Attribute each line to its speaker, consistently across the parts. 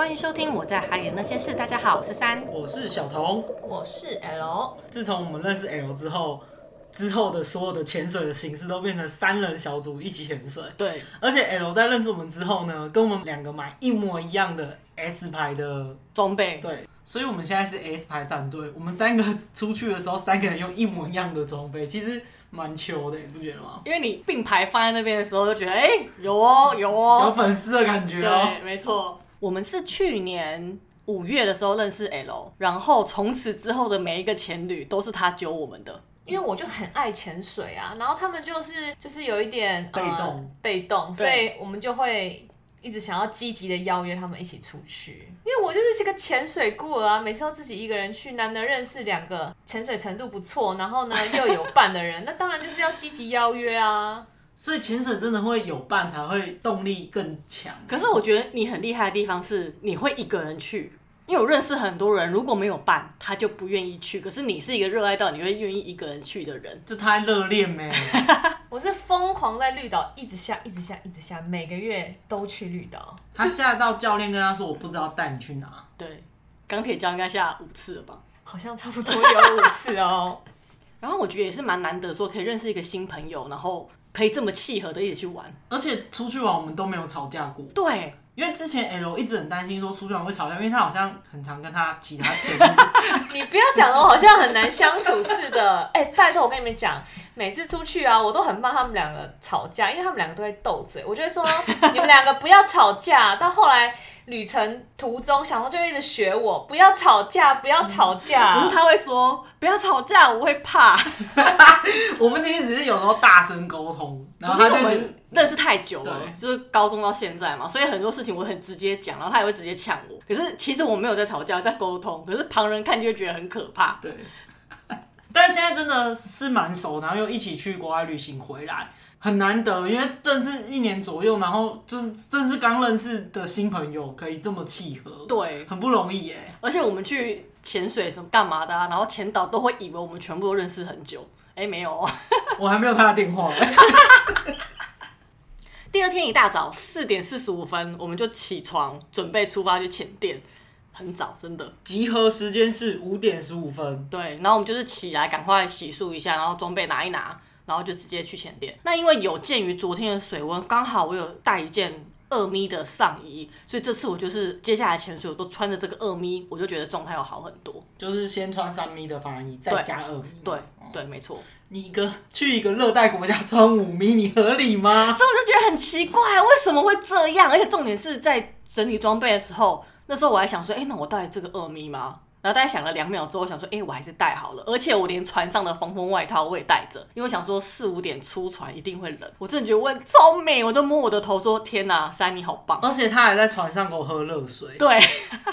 Speaker 1: 欢迎收听我在海里的那些事。大家好，我是三，
Speaker 2: 我是小童，
Speaker 3: 我是 L。
Speaker 2: 自从我们认识 L 之后，之后的所有的潜水的形式都变成三人小组一起潜水。
Speaker 1: 对，
Speaker 2: 而且 L 在认识我们之后呢，跟我们两个买一模一样的 S 牌的
Speaker 1: 装备。
Speaker 2: 对，所以我们现在是 S 牌战队。我们三个出去的时候，三个人用一模一样的装备，其实蛮球的，你不觉得吗？
Speaker 1: 因为你并排放在那边的时候，就觉得哎、欸，有哦，有哦，
Speaker 2: 有粉丝的感觉哦。
Speaker 1: 对，没错。我们是去年五月的时候认识 L，然后从此之后的每一个潜旅都是他揪我们的。
Speaker 3: 因为我就很爱潜水啊，然后他们就是就是有一点
Speaker 2: 被动、
Speaker 3: 呃、被动，所以我们就会一直想要积极的邀约他们一起出去。因为我就是这个潜水孤儿啊，每次都自己一个人去，难得认识两个潜水程度不错，然后呢又有伴的人，那当然就是要积极邀约啊。
Speaker 2: 所以潜水真的会有伴才会动力更强。
Speaker 1: 可是我觉得你很厉害的地方是你会一个人去。因为我认识很多人，如果没有伴，他就不愿意去。可是你是一个热爱到你会愿意一个人去的人，
Speaker 2: 就太热恋没？
Speaker 3: 我是疯狂在绿岛一直下，一直下，一直下，每个月都去绿岛。
Speaker 2: 他下到教练跟他说：“我不知道带你去哪。”
Speaker 1: 对，钢铁教应该下五次了吧？
Speaker 3: 好像差不多有五次哦。
Speaker 1: 然后我觉得也是蛮难得，说可以认识一个新朋友，然后可以这么契合的一起去玩，
Speaker 2: 而且出去玩我们都没有吵架过。
Speaker 1: 对。
Speaker 2: 因为之前 L 一直很担心说出去玩会吵架，因为他好像很常跟他其他前任
Speaker 3: 你不要讲的好像很难相处似的。哎、欸，拜托我跟你们讲，每次出去啊，我都很怕他们两个吵架，因为他们两个都会斗嘴。我就会说 你们两个不要吵架。到后来旅程途中，小红就一直学我不要吵架，不要吵架。
Speaker 1: 可是他会说不要吵架，我会怕。
Speaker 2: 我们今天只是有时候大声沟通，然后他就会。
Speaker 1: 认识太久了，就是高中到现在嘛，所以很多事情我很直接讲，然后他也会直接呛我。可是其实我没有在吵架，在沟通，可是旁人看就会觉得很可怕。
Speaker 2: 对，但现在真的是蛮熟，然后又一起去国外旅行回来，很难得，因为认识一年左右，然后就是正是刚认识的新朋友可以这么契合，
Speaker 1: 对，
Speaker 2: 很不容易耶。
Speaker 1: 而且我们去潜水什么干嘛的啊，然后潜导都会以为我们全部都认识很久，哎，没有，
Speaker 2: 我还没有他的电话。
Speaker 1: 第二天一大早四点四十五分，我们就起床准备出发去潜店，很早，真的。
Speaker 2: 集合时间是五点十五分。
Speaker 1: 对，然后我们就是起来赶快洗漱一下，然后装备拿一拿，然后就直接去前店。那因为有鉴于昨天的水温，刚好我有带一件二咪的上衣，所以这次我就是接下来潜水我都穿着这个二咪，我就觉得状态要好很多。
Speaker 2: 就是先穿三咪的防寒衣，再加二咪。
Speaker 1: 对对，没错。
Speaker 2: 你一个去一个热带国家穿五咪，你合理吗？
Speaker 1: 所以我就觉得很奇怪，为什么会这样？而且重点是在整理装备的时候，那时候我还想说，哎、欸，那我带这个二咪吗？然后大概想了两秒之后，我想说，哎、欸，我还是带好了。而且我连船上的防风外套我也带着，因为我想说四五点出船一定会冷。我真的觉得我超美，我就摸我的头说，天哪，珊你好棒！
Speaker 2: 而且他还在船上给我喝热水。
Speaker 1: 对，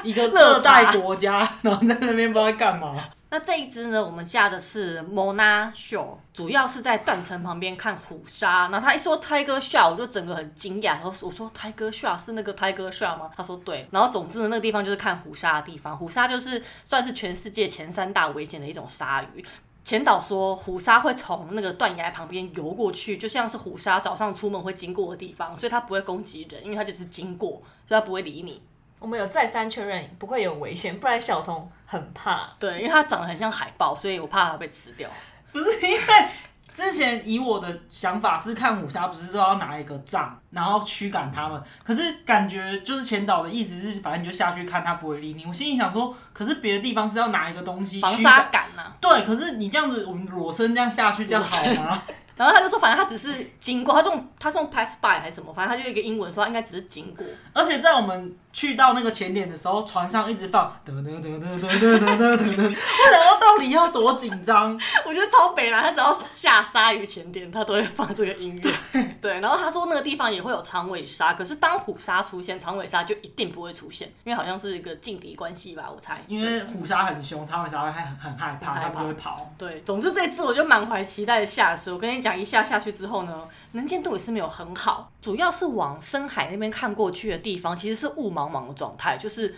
Speaker 2: 一个 热带国家，然后在那边不知道在干嘛。
Speaker 1: 那这一支呢，我们下的是 Mona Show，主要是在断层旁边看虎鲨。那他一说 Tiger Shark，我就整个很惊讶。然后我说 Tiger Shark 是那个 Tiger Shark 吗？他说对。然后总之呢，那个地方就是看虎鲨的地方。虎鲨就是算是全世界前三大危险的一种鲨鱼。前导说虎鲨会从那个断崖旁边游过去，就像是虎鲨早上出门会经过的地方，所以它不会攻击人，因为它就是经过，所以它不会理你。
Speaker 3: 我们有再三确认不会有危险，不然小童很怕。
Speaker 1: 对，因为它长得很像海豹，所以我怕它被吃掉。
Speaker 2: 不是因为之前以我的想法是看虎鲨，不是都要拿一个杖，然后驱赶它们。可是感觉就是前导的意思是，反正你就下去看它不会理你。我心里想说，可是别的地方是要拿一个东西
Speaker 1: 防鲨杆呢？
Speaker 2: 对，可是你这样子，我们裸身这样下去，这样好吗？
Speaker 1: 然后他就说，反正他只是经过，他这种他这种 pass by 还是什么，反正他就一个英文说他应该只是经过。
Speaker 2: 而且在我们去到那个前点的时候，船上一直放噔噔噔噔噔噔噔噔噔，我想说到底要多紧张？
Speaker 1: 我觉得超北啦，他只要下鲨鱼前点，他都会放这个音乐。对，然后他说那个地方也会有长尾鲨，可是当虎鲨出现，长尾鲨就一定不会出现，因为好像是一个劲敌关系吧，我猜。
Speaker 2: 因为虎鲨很凶，长尾鲨会很很害怕，它不会跑。
Speaker 1: 对，总之这次我就满怀期待的下水。我跟你讲。讲一下下去之后呢，能见度也是没有很好，主要是往深海那边看过去的地方，其实是雾茫茫茫的状态，就是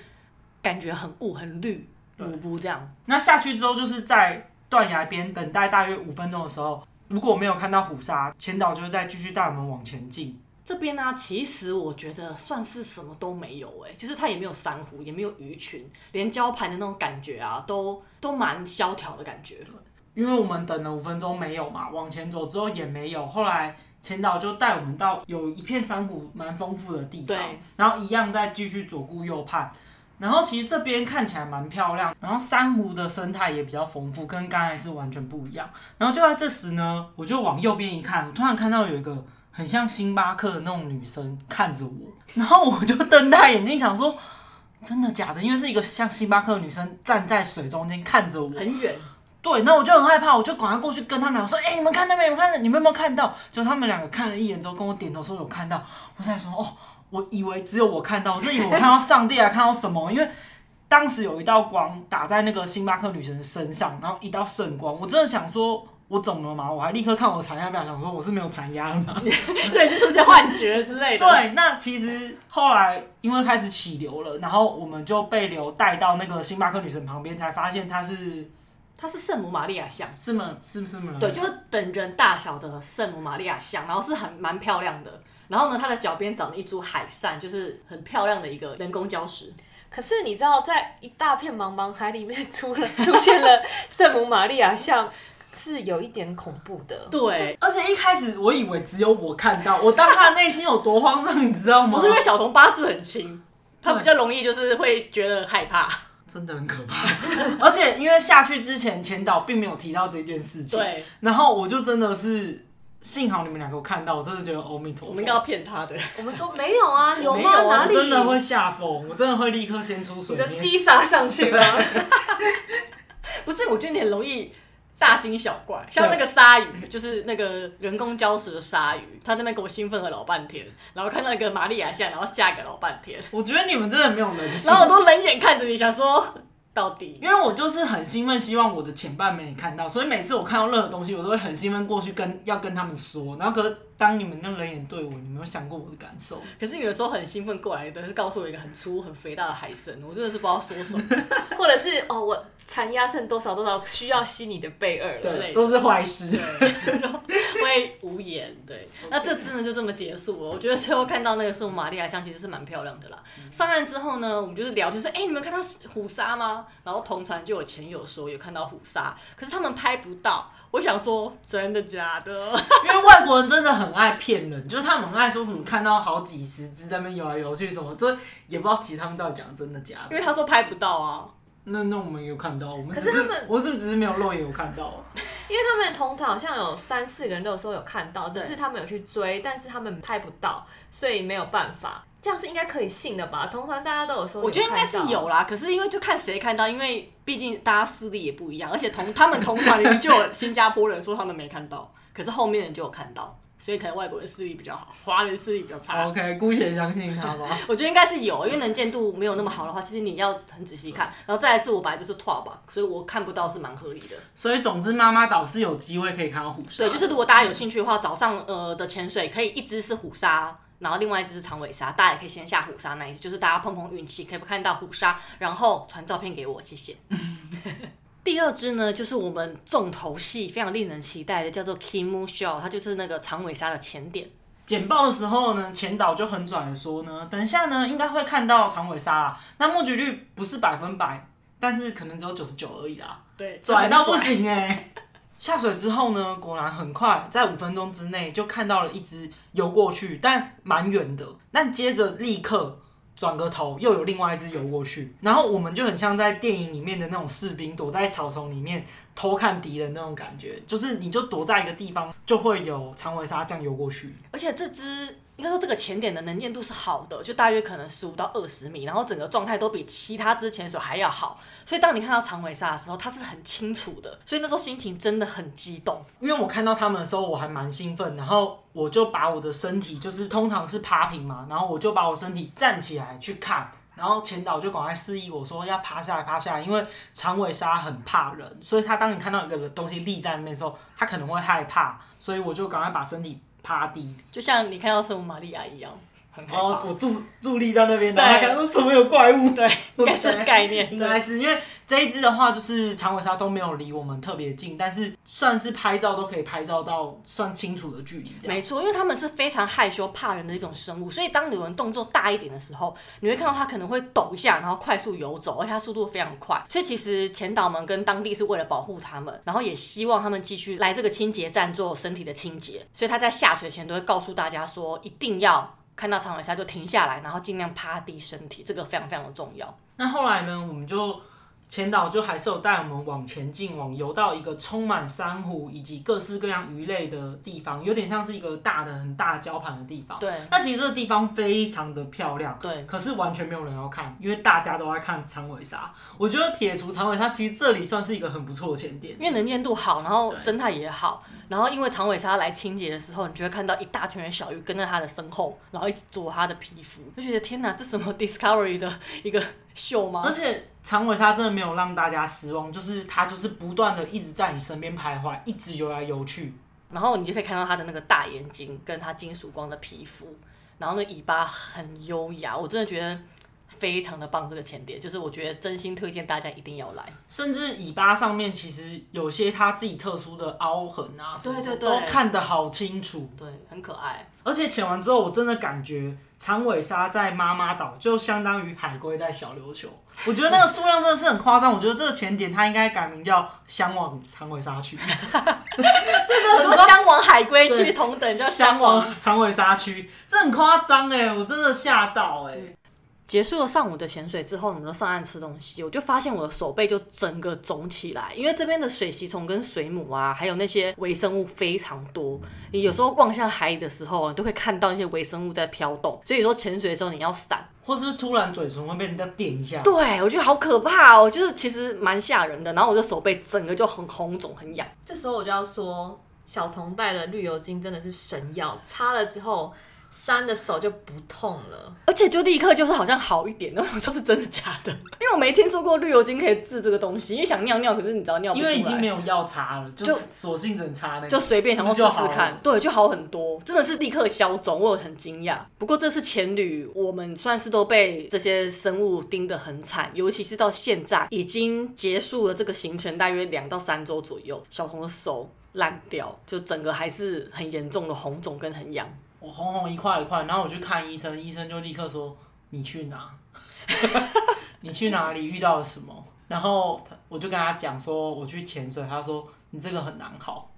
Speaker 1: 感觉很雾很绿，雾雾这样。
Speaker 2: 那下去之后，就是在断崖边等待大约五分钟的时候，如果没有看到虎鲨，前导就会再继续带我们往前进。
Speaker 1: 这边呢、啊，其实我觉得算是什么都没有哎、欸，就是它也没有珊瑚，也没有鱼群，连礁盘的那种感觉啊，都都蛮萧条的感觉。
Speaker 2: 因为我们等了五分钟没有嘛，往前走之后也没有，后来前导就带我们到有一片山谷蛮丰富的地方，然后一样再继续左顾右盼。然后其实这边看起来蛮漂亮，然后珊瑚的生态也比较丰富，跟刚才是完全不一样。然后就在这时呢，我就往右边一看，我突然看到有一个很像星巴克的那种女生看着我，然后我就瞪大眼睛想说，真的假的？因为是一个像星巴克的女生站在水中间看着我，
Speaker 1: 很远。
Speaker 2: 对，那我就很害怕，我就赶快过去跟他们俩说，哎、欸，你们看到没，你们看，你们有没有看到？就他们两个看了一眼之后，跟我点头说有看到。我在说，哦。我以为只有我看到，我真以为我看到 上帝还看到什么？因为当时有一道光打在那个星巴克女神身上，然后一道圣光，我真的想说，我怎么了嘛？我还立刻看我的残压表，想说我是没有残压了吗？
Speaker 1: 对，就是些幻觉之类的。
Speaker 2: 对，那其实后来因为开始起流了，然后我们就被流带到那个星巴克女神旁边，才发现她是
Speaker 1: 她是圣母玛利亚像，
Speaker 2: 是吗？是不是吗？
Speaker 1: 对，就是等人大小的圣母玛利亚像，然后是很蛮漂亮的。然后呢，它的脚边长了一株海扇，就是很漂亮的一个人工礁石。
Speaker 3: 可是你知道，在一大片茫茫海里面出了出现了圣母玛利亚像，是有一点恐怖的。
Speaker 1: 对，
Speaker 2: 而且一开始我以为只有我看到，我当他的内心有多慌张，你知道吗？
Speaker 1: 不是因为小童八字很轻，他比较容易就是会觉得害怕，
Speaker 2: 真的很可怕。而且因为下去之前，前导并没有提到这件事情，
Speaker 1: 对，
Speaker 2: 然后我就真的是。幸好你们两个有看到，我真的觉得阿弥陀佛。
Speaker 1: 我们应该要骗他的。
Speaker 3: 我们说没有啊，有吗？
Speaker 1: 没有啊，
Speaker 3: 哪
Speaker 2: 里？真的会吓疯，我真的会立刻先出水。
Speaker 3: 你就西撒上去了。
Speaker 1: 不是，我觉得你很容易大惊小怪，像那个鲨鱼，就是那个人工礁石的鲨鱼，他那边给我兴奋了老半天，然后看到一个玛利亚像，然后吓个老半天。
Speaker 2: 我觉得你们真的没有人性。
Speaker 1: 然后我都冷眼看着你，想说。到底，
Speaker 2: 因为我就是很兴奋，希望我的前半没看到，所以每次我看到任何东西，我都会很兴奋过去跟要跟他们说。然后，可是当你们那冷眼对我，你没有想过我的感受？
Speaker 1: 可是有的时候很兴奋过来的是告诉我一个很粗、很肥大的海参，我真的是不知道说什么，
Speaker 3: 或者是哦，我残压剩多少多少，需要吸你的贝尔之类的，
Speaker 2: 都是坏事。
Speaker 1: 会无言。对，那这次呢就这么结束了。我觉得最后看到那个圣母玛利亚像其实是蛮漂亮的啦。上岸之后呢，我们就是聊天说，哎、欸，你们看到虎鲨吗？然后同船就有前友说有看到虎鲨，可是他们拍不到。我想说，真的假的？
Speaker 2: 因为外国人真的很爱骗人，就是他们很爱说什么看到好几十只在那边游来游去什么，所以也不知道其实他们到底讲真的假的。
Speaker 1: 因为他说拍不到啊。
Speaker 2: 那那我们有看到，我们
Speaker 3: 可是他们，
Speaker 2: 我是不是只是没有肉眼有看到？
Speaker 3: 因为他们同团好像有三四个人都有说有看到，只是他们有去追，但是他们拍不到，所以没有办法。这样是应该可以信的吧？同团大家都有说有，
Speaker 1: 我觉得应该是有啦。可是因为就看谁看到，因为毕竟大家视力也不一样，而且同他们同团里面就有新加坡人说他们没看到，可是后面人就有看到。所以可能外国人视力比较好，华人视力比较差。
Speaker 2: OK，姑且相信他吧。
Speaker 1: 我觉得应该是有，因为能见度没有那么好的话，其实你要很仔细看。然后再来是我本来就是拓吧，所以我看不到是蛮合理的。
Speaker 2: 所以总之，妈妈岛是有机会可以看到虎鲨。
Speaker 1: 对，就是如果大家有兴趣的话，早上呃的潜水可以一只是虎鲨，然后另外一只是长尾鲨，大家也可以先下虎鲨那一只，就是大家碰碰运气，可以不看到虎鲨，然后传照片给我，谢谢。第二只呢，就是我们重头戏，非常令人期待的，叫做 Kimu Show，它就是那个长尾鲨的前点。
Speaker 2: 简报的时候呢，前导就很拽的说呢，等一下呢，应该会看到长尾鲨啊。那目击率不是百分百，但是可能只有九十九而已啦。
Speaker 1: 对，
Speaker 2: 拽到不行哎、欸！下水之后呢，果然很快，在五分钟之内就看到了一只游过去，但蛮远的。但接着立刻。转个头，又有另外一只游过去，然后我们就很像在电影里面的那种士兵躲在草丛里面偷看敌人那种感觉，就是你就躲在一个地方，就会有长尾鲨这样游过去，
Speaker 1: 而且这只。应该说这个潜点的能见度是好的，就大约可能十五到二十米，然后整个状态都比其他支潜水还要好。所以当你看到长尾鲨的时候，它是很清楚的。所以那时候心情真的很激动。
Speaker 2: 因为我看到他们的时候，我还蛮兴奋，然后我就把我的身体，就是通常是趴平嘛，然后我就把我身体站起来去看，然后前导就赶快示意我说要趴下来，趴下来，因为长尾鲨很怕人，所以他当你看到一个东西立在那边的时候，他可能会害怕，所以我就赶快把身体。趴低，
Speaker 1: 就像你看到圣母玛利亚一样。很害怕。
Speaker 2: 哦，我助助力在那边，然后他看说怎么有怪物？
Speaker 1: 对，应该是概念，
Speaker 2: 应该是因为这一只的话，就是长尾鲨都没有离我们特别近，但是算是拍照都可以拍照到算清楚的距离。
Speaker 1: 没错，因为他们是非常害羞怕人的一种生物，所以当有人动作大一点的时候，你会看到它可能会抖一下，然后快速游走，而且它速度非常快。所以其实前导们跟当地是为了保护他们，然后也希望他们继续来这个清洁站做身体的清洁，所以他在下水前都会告诉大家说，一定要。看到长尾鲨就停下来，然后尽量趴低身体，这个非常非常的重要。
Speaker 2: 那后来呢，我们就。前导就还是有带我们往前进，往游到一个充满珊瑚以及各式各样鱼类的地方，有点像是一个大的很大礁盘的地方。
Speaker 1: 对。
Speaker 2: 那其实这个地方非常的漂亮。
Speaker 1: 对。
Speaker 2: 可是完全没有人要看，因为大家都在看长尾鲨。我觉得撇除长尾鲨，其实这里算是一个很不错的前点，
Speaker 1: 因为能见度好，然后生态也好。然后因为长尾鲨来清洁的时候，你就会看到一大群的小鱼跟在它的身后，然后一直啄它的皮肤，就觉得天哪，这什么 Discovery 的一个秀吗？
Speaker 2: 而且。长尾鲨真的没有让大家失望，就是它就是不断的一直在你身边徘徊，一直游来游去，
Speaker 1: 然后你就可以看到它的那个大眼睛，跟它金属光的皮肤，然后那尾巴很优雅，我真的觉得非常的棒。这个潜点就是我觉得真心推荐大家一定要来，
Speaker 2: 甚至尾巴上面其实有些它自己特殊的凹痕啊，
Speaker 1: 对对对，
Speaker 2: 都看得好清楚，
Speaker 1: 对，很可爱。
Speaker 2: 而且潜完之后，我真的感觉。长尾鲨在妈妈岛就相当于海龟在小琉球，我觉得那个数量真的是很夸张。我觉得这个潜点它应该改名叫“香往长尾鲨区”，这
Speaker 1: 个“箱往海龟区”同等叫“香往
Speaker 2: 长尾鲨区”，这很夸张哎，我真的吓到哎。
Speaker 1: 结束了上午的潜水之后，我们就上岸吃东西。我就发现我的手背就整个肿起来，因为这边的水螅虫跟水母啊，还有那些微生物非常多。你有时候望向海里的时候，你都会看到那些微生物在飘动。所以说潜水的时候你要闪，
Speaker 2: 或是突然嘴唇会被人家电一下。
Speaker 1: 对，我觉得好可怕哦，就是其实蛮吓人的。然后我的手背整个就很红肿、很痒。
Speaker 3: 这时候我就要说，小童带了绿油精真的是神药，擦了之后。山的手就不痛了，
Speaker 1: 而且就立刻就是好像好一点，那我说是真的假的？因为我没听说过绿油精可以治这个东西，因为想尿尿，可是你知道尿不出来，
Speaker 2: 因为已经没有药擦了，就索性只能擦那个，
Speaker 1: 就随便想要试试看，对，就好很多，真的是立刻消肿，我很惊讶。不过这次前旅，我们算是都被这些生物盯得很惨，尤其是到现在已经结束了这个行程，大约两到三周左右，小红的手烂掉，就整个还是很严重的红肿跟很痒。
Speaker 2: 我红红一块一块，然后我去看医生，医生就立刻说：“你去哪？你去哪里遇到了什么？”然后我就跟他讲说：“我去潜水。”他说：“你这个很难好。”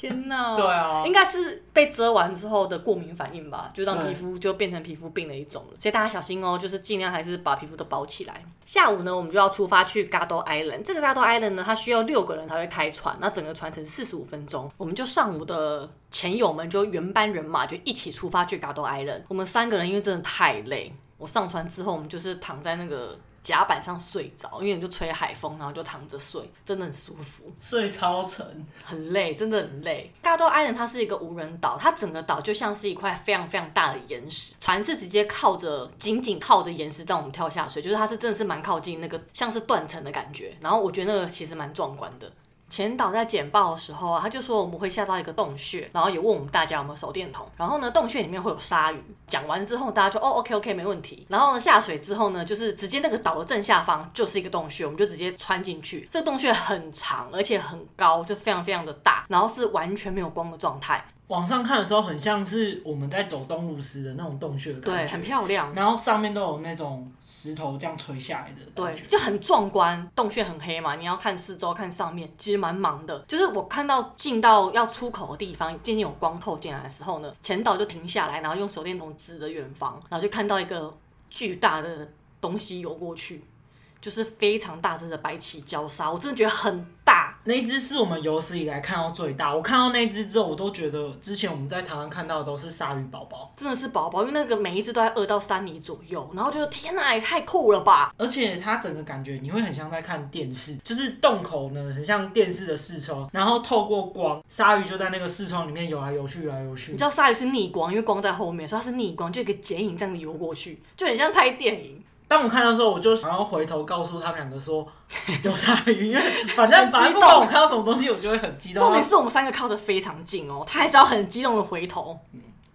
Speaker 1: 天哪！
Speaker 2: 对啊，
Speaker 1: 应该是被遮完之后的过敏反应吧，就让皮肤就变成皮肤病的一种了。所以大家小心哦，就是尽量还是把皮肤都包起来。下午呢，我们就要出发去 Gado Island。这个 Gado Island 呢，它需要六个人才会开船，那整个船程四十五分钟。我们就上午的前友们就原班人马就一起出发去 Gado Island。我们三个人因为真的太累，我上船之后，我们就是躺在那个。甲板上睡着，因为你就吹海风，然后就躺着睡，真的很舒服。
Speaker 2: 睡超沉，
Speaker 1: 很累，真的很累。Gado Island 它是一个无人岛，它整个岛就像是一块非常非常大的岩石，船是直接靠着，紧紧靠着岩石让我们跳下水，就是它是真的是蛮靠近那个像是断层的感觉。然后我觉得那个其实蛮壮观的。前导在简报的时候啊，他就说我们会下到一个洞穴，然后也问我们大家有没有手电筒。然后呢，洞穴里面会有鲨鱼。讲完之后，大家就哦，OK OK，没问题。然后呢，下水之后呢，就是直接那个岛的正下方就是一个洞穴，我们就直接穿进去。这个洞穴很长，而且很高，就非常非常的大，然后是完全没有光的状态。
Speaker 2: 往上看的时候，很像是我们在走东 lussi 石的那种洞穴的感觉，
Speaker 1: 对，很漂亮。
Speaker 2: 然后上面都有那种石头这样垂下来的，
Speaker 1: 对，就很壮观。洞穴很黑嘛，你要看四周，看上面，其实蛮忙的。就是我看到进到要出口的地方，渐渐有光透进来的时候呢，前导就停下来，然后用手电筒指着远方，然后就看到一个巨大的东西游过去。就是非常大只的白鳍礁鲨，我真的觉得很。
Speaker 2: 那一只是我们有史以来看到最大。我看到那一只之后，我都觉得之前我们在台湾看到的都是鲨鱼宝宝，
Speaker 1: 真的是宝宝，因为那个每一只都在二到三米左右，然后觉得天哪，也太酷了吧！
Speaker 2: 而且它整个感觉你会很像在看电视，就是洞口呢很像电视的视窗，然后透过光，鲨鱼就在那个视窗里面游来游去，游来游去。
Speaker 1: 你知道鲨鱼是逆光，因为光在后面，所以它是逆光，就一个剪影这样子游过去，就很像拍电影。
Speaker 2: 当我看到的时候，我就想要回头告诉他们两个说 有鲨鱼，因为反正反正不管我看到什么东西，我就会很激动。
Speaker 1: 重点是我们三个靠得非常近哦，他还是要很激动的回头。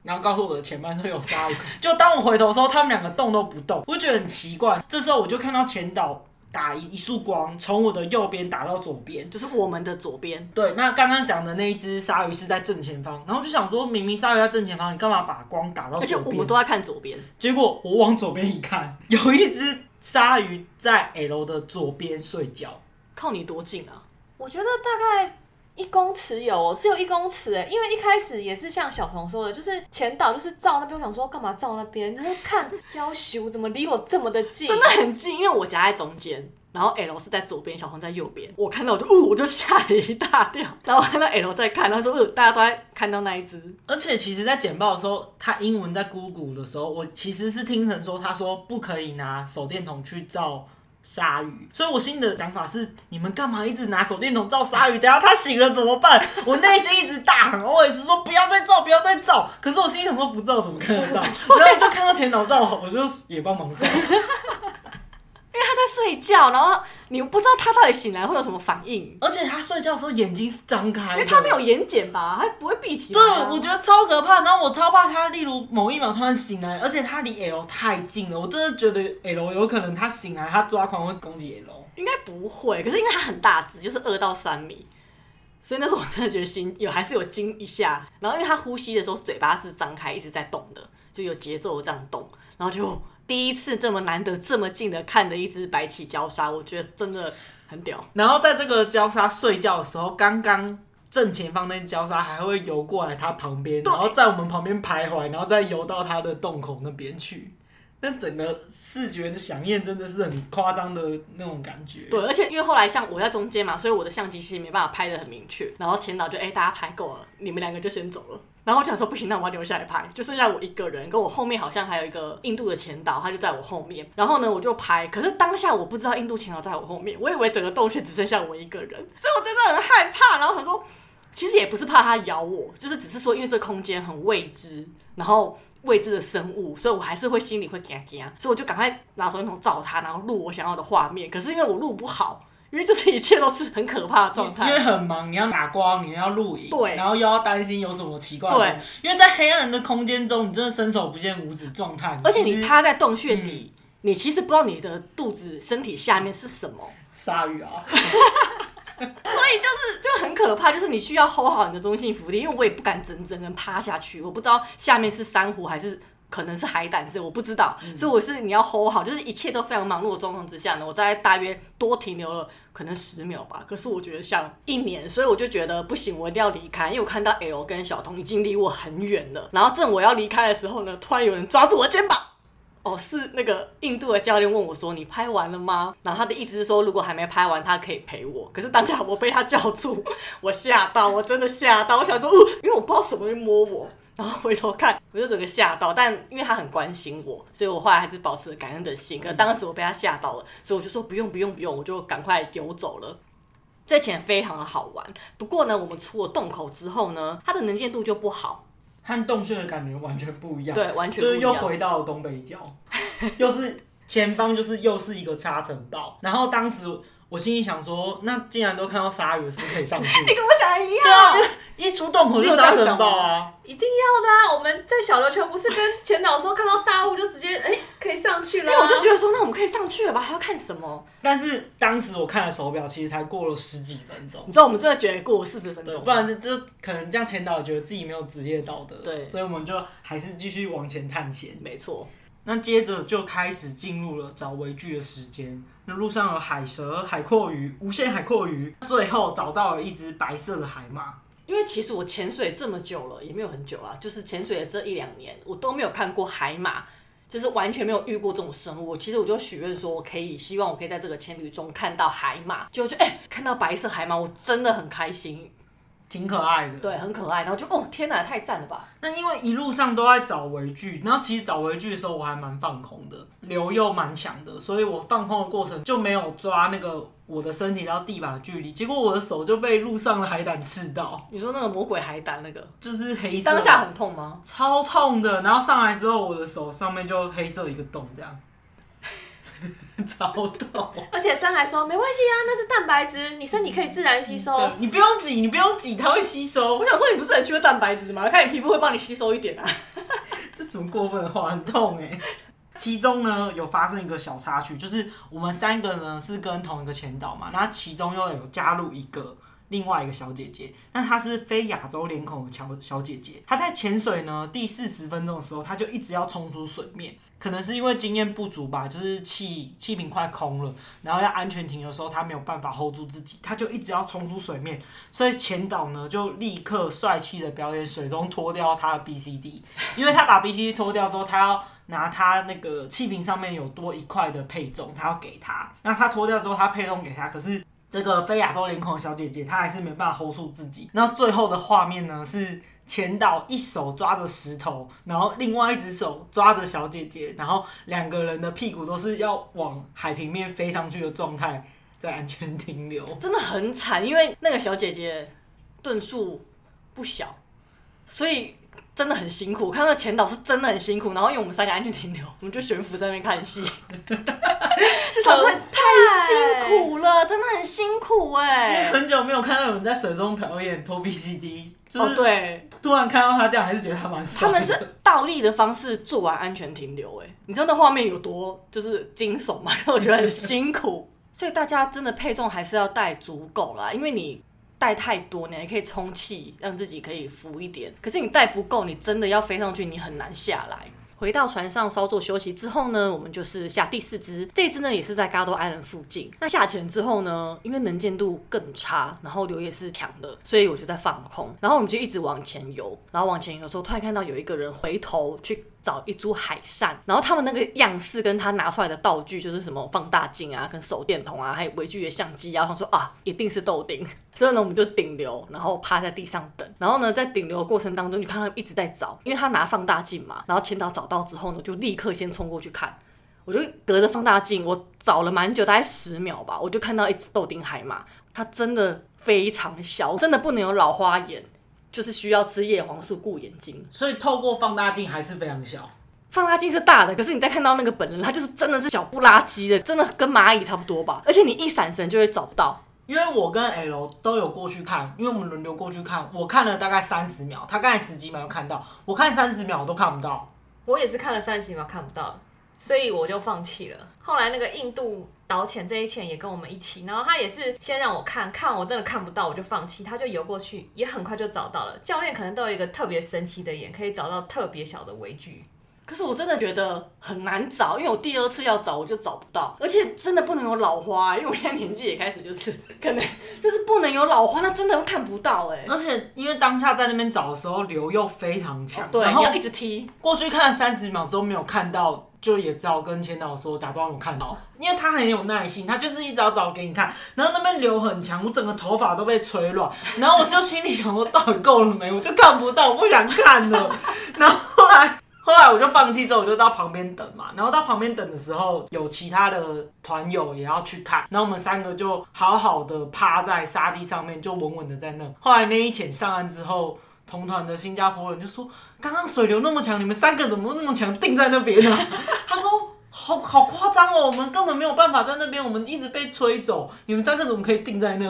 Speaker 2: 然后告诉我的前半说有鲨鱼。就当我回头的时候，他们两个动都不动，我就觉得很奇怪。这时候我就看到前导打一一束光，从我的右边打到左边，
Speaker 1: 就是我们的左边。
Speaker 2: 对，那刚刚讲的那一只鲨鱼是在正前方，然后就想说，明明鲨鱼在正前方，你干嘛把光打到左边？
Speaker 1: 而且我们都在看左边。
Speaker 2: 结果我往左边一看，有一只鲨鱼在 L 的左边睡觉。
Speaker 1: 靠你多近啊？
Speaker 3: 我觉得大概一公尺有哦，只有一公尺哎，因为一开始也是像小童说的，就是前导就是照那边，我想说干嘛照那边？就是看要求怎么离我这么的近，
Speaker 1: 真的很近，因为我夹在中间，然后 L 是在左边，小童在右边。我看到我就呜，我就吓了一大跳。然后我看到 L 在看，他说呃，大家都在看到那一只。
Speaker 2: 而且其实，在简报的时候，他英文在 Google 的时候，我其实是听成说，他说不可以拿手电筒去照。鲨鱼，所以我心里的想法是：你们干嘛一直拿手电筒照鲨鱼？等下他醒了怎么办？我内心一直大喊，我也是说不要再照，不要再照。可是我心里想说不照怎么看得到？然后就看到前脑照，我就也帮忙照。
Speaker 1: 因为他在睡觉，然后你不知道他到底醒来会有什么反应。
Speaker 2: 而且他睡觉的时候眼睛是张开的，因
Speaker 1: 为他没有眼睑吧，他不会闭起来。
Speaker 2: 对，我觉得超可怕。然后我超怕他，例如某一秒突然醒来，而且他离 L 太近了，我真的觉得 L 有可能他醒来，他抓狂会攻击 L。
Speaker 1: 应该不会，可是因为他很大只，就是二到三米，所以那时候我真的觉得心有还是有惊一下。然后因为他呼吸的时候嘴巴是张开，一直在动的，就有节奏的这样动，然后就。第一次这么难得这么近的看的一只白鳍礁鲨，我觉得真的很屌。
Speaker 2: 然后在这个礁鲨睡觉的时候，刚刚正前方那只礁鲨还会游过来它旁边，然后在我们旁边徘徊，然后再游到它的洞口那边去。那整个视觉的响应真的是很夸张的那种感觉。
Speaker 1: 对，而且因为后来像我在中间嘛，所以我的相机其实没办法拍的很明确。然后前导就哎、欸，大家拍够了，你们两个就先走了。然后我想说不行，那我要留下来拍，就剩下我一个人，跟我后面好像还有一个印度的前导，他就在我后面。然后呢，我就拍，可是当下我不知道印度前导在我后面，我以为整个洞穴只剩下我一个人，所以我真的很害怕。然后他说，其实也不是怕他咬我，就是只是说因为这空间很未知，然后。未知的生物，所以我还是会心里会惊惊，所以我就赶快拿手电筒照它，然后录我想要的画面。可是因为我录不好，因为这是一切都是很可怕的状态。
Speaker 2: 因为很忙，你要打光，你要录影，
Speaker 1: 对，
Speaker 2: 然后又要担心有什么奇怪的。
Speaker 1: 对，
Speaker 2: 因为在黑暗的空间中，你真的伸手不见五指状态。
Speaker 1: 而且你趴在洞穴底，嗯，你其实不知道你的肚子、身体下面是什么。鲨
Speaker 2: 鱼啊！
Speaker 1: 所以就是就很可怕，就是你需要 hold 好你的中性浮力，因为我也不敢整整个人趴下去，我不知道下面是珊瑚还是可能是海胆，是我不知道，嗯、所以我是你要 hold 好，就是一切都非常忙碌的状况之下呢，我在大约多停留了可能十秒吧，可是我觉得像一年，所以我就觉得不行，我一定要离开，因为我看到 L 跟小童已经离我很远了，然后正我要离开的时候呢，突然有人抓住我的肩膀。哦，是那个印度的教练问我说：“你拍完了吗？”然后他的意思是说，如果还没拍完，他可以陪我。可是当下我被他叫住，我吓到，我真的吓到。我想说，因为我不知道什么会摸我，然后回头看，我就整个吓到。但因为他很关心我，所以我后来还是保持了感恩的心。可是当时我被他吓到了，所以我就说不用不用不用，我就赶快游走了。这潜非常的好玩，不过呢，我们出了洞口之后呢，它的能见度就不好。
Speaker 2: 和洞穴的感觉完全不一样，
Speaker 1: 对，完全不一样，
Speaker 2: 就是又回到了东北角，又是前方，就是又是一个沙尘暴。然后当时我心里想说，那既然都看到鲨鱼，是不是可以上去？
Speaker 1: 你跟我想的一样，
Speaker 2: 对啊，一出洞口就沙尘暴啊，
Speaker 3: 一定要的啊！我们在小琉球不是跟前导说看到大雾就直接哎、欸、可以上去了，
Speaker 1: 因为我就觉得说那我们可以上去了吧，还要看什么？
Speaker 2: 但是当时我看了手表，其实才过了十几分钟。
Speaker 1: 你知道我们真的觉得过了四十分钟，
Speaker 2: 不然就就可能这样前导觉得自己没有职业道德，
Speaker 1: 对，
Speaker 2: 所以我们就还是继续往前探险。
Speaker 1: 没错。
Speaker 2: 那接着就开始进入了找微距的时间。那路上有海蛇、海蛞蝓、无限海蛞蝓，最后找到了一只白色的海马。
Speaker 1: 因为其实我潜水这么久了，也没有很久啊，就是潜水的这一两年，我都没有看过海马，就是完全没有遇过这种生物。其实我就许愿说，我可以希望我可以在这个潜旅中看到海马，就就哎、看到白色海马，我真的很开心。
Speaker 2: 挺可爱的，
Speaker 1: 对，很可爱。然后就哦，天哪，太赞了吧！
Speaker 2: 那因为一路上都在找微距，然后其实找微距的时候我还蛮放空的，流又蛮强的，所以我放空的过程就没有抓那个我的身体到地板的距离，结果我的手就被路上的海胆刺到。
Speaker 1: 你说那个魔鬼海胆那个，
Speaker 2: 就是黑色，
Speaker 1: 当下很痛吗？
Speaker 2: 超痛的。然后上来之后，我的手上面就黑色一个洞，这样。超痛。
Speaker 3: 而且三还说没关系啊，那是蛋白质，你身体可以自然吸收。
Speaker 2: 你不用挤，你不用挤，它会吸收。
Speaker 1: 我想说，你不是很缺蛋白质吗？看你皮肤会帮你吸收一点啊。
Speaker 2: 这什么过分的话？很痛哎。其中呢，有发生一个小插曲，就是我们三个呢是跟同一个潜导嘛，那其中又有加入一个。另外一个小姐姐，那她是非亚洲脸孔的小小姐姐。她在潜水呢第四十分钟的时候，她就一直要冲出水面，可能是因为经验不足吧，就是气气瓶快空了，然后要安全停的时候，他没有办法 hold 住自己，他就一直要冲出水面。所以前导呢就立刻帅气的表演水中脱掉他的 BCD，因为他把 BCD 脱掉之后，他要拿他那个气瓶上面有多一块的配重，他要给他。那他脱掉之后，他配重给他，可是。这个非亚洲脸孔的小姐姐，她还是没办法 hold 住自己。那最后的画面呢，是前导一手抓着石头，然后另外一只手抓着小姐姐，然后两个人的屁股都是要往海平面飞上去的状态，在安全停留。
Speaker 1: 真的很惨，因为那个小姐姐吨数不小，所以。真的很辛苦，看到前导是真的很辛苦，然后因为我们三个安全停留，我们就悬浮在那边看戏，就想说太辛苦了，真的很辛苦哎。
Speaker 2: 很久没有看到有人在水中表演拖 BCD，就是
Speaker 1: 哦对，
Speaker 2: 突然看到他这样，还是觉得他蛮帅。
Speaker 1: 他们是倒立的方式做完安全停留，哎，你知道那画面有多就是惊悚吗？我觉得很辛苦，所以大家真的配重还是要带足够啦，因为你。带太多，你还可以充气，让自己可以浮一点。可是你带不够，你真的要飞上去，你很难下来。回到船上稍作休息之后呢，我们就是下第四支。这支呢也是在 Gado Island 附近。那下潜之后呢，因为能见度更差，然后流也是强的，所以我就在放空。然后我们就一直往前游，然后往前游的时候，突然看到有一个人回头去。找一株海扇，然后他们那个样式跟他拿出来的道具就是什么放大镜啊、跟手电筒啊，还有微距的相机啊。他说啊，一定是豆丁。之后呢，我们就顶流，然后趴在地上等。然后呢，在顶流的过程当中，就看他一直在找，因为他拿放大镜嘛。然后潜导找到之后呢，就立刻先冲过去看。我就隔着放大镜，我找了蛮久，大概十秒吧，我就看到一只豆丁海马，它真的非常小，真的不能有老花眼。就是需要吃叶黄素顾眼睛，
Speaker 2: 所以透过放大镜还是非常小。
Speaker 1: 放大镜是大的，可是你再看到那个本人，他就是真的是小不拉几的，真的跟蚂蚁差不多吧。而且你一闪神就会找不到。
Speaker 2: 因为我跟 L 都有过去看，因为我们轮流过去看。我看了大概三十秒，他刚才十几秒就看到，我看三十秒我都看不到。
Speaker 3: 我也是看了三十几秒看不到，所以我就放弃了。后来那个印度。导潜这一潜也跟我们一起，然后他也是先让我看看，我真的看不到，我就放弃，他就游过去，也很快就找到了。教练可能都有一个特别神奇的眼，可以找到特别小的微距。
Speaker 1: 可是我真的觉得很难找，因为我第二次要找我就找不到，而且真的不能有老花，因为我现在年纪也开始就是可能就是不能有老花，那真的会看不到哎。
Speaker 2: 而且因为当下在那边找的时候流又非常强，
Speaker 1: 对，然后要一直踢
Speaker 2: 过去看了三十秒之后没有看到。就也只好跟潜导说，假装有看到，因为他很有耐心，他就是一直要找给你看。然后那边流很强，我整个头发都被吹乱。然后我就心里想说，到底够了没？我就看不到，我不想看了。然后后来后来我就放弃之后，我就到旁边等嘛。然后到旁边等的时候，有其他的团友也要去看。然后我们三个就好好的趴在沙地上面，就稳稳的在那。后来那一潜上岸之后。同团的新加坡人就说：“刚刚水流那么强，你们三个怎么那么强，定在那边呢？” 他说：“好好夸张哦，我们根本没有办法在那边，我们一直被吹走。你们三个怎么可以定在那？”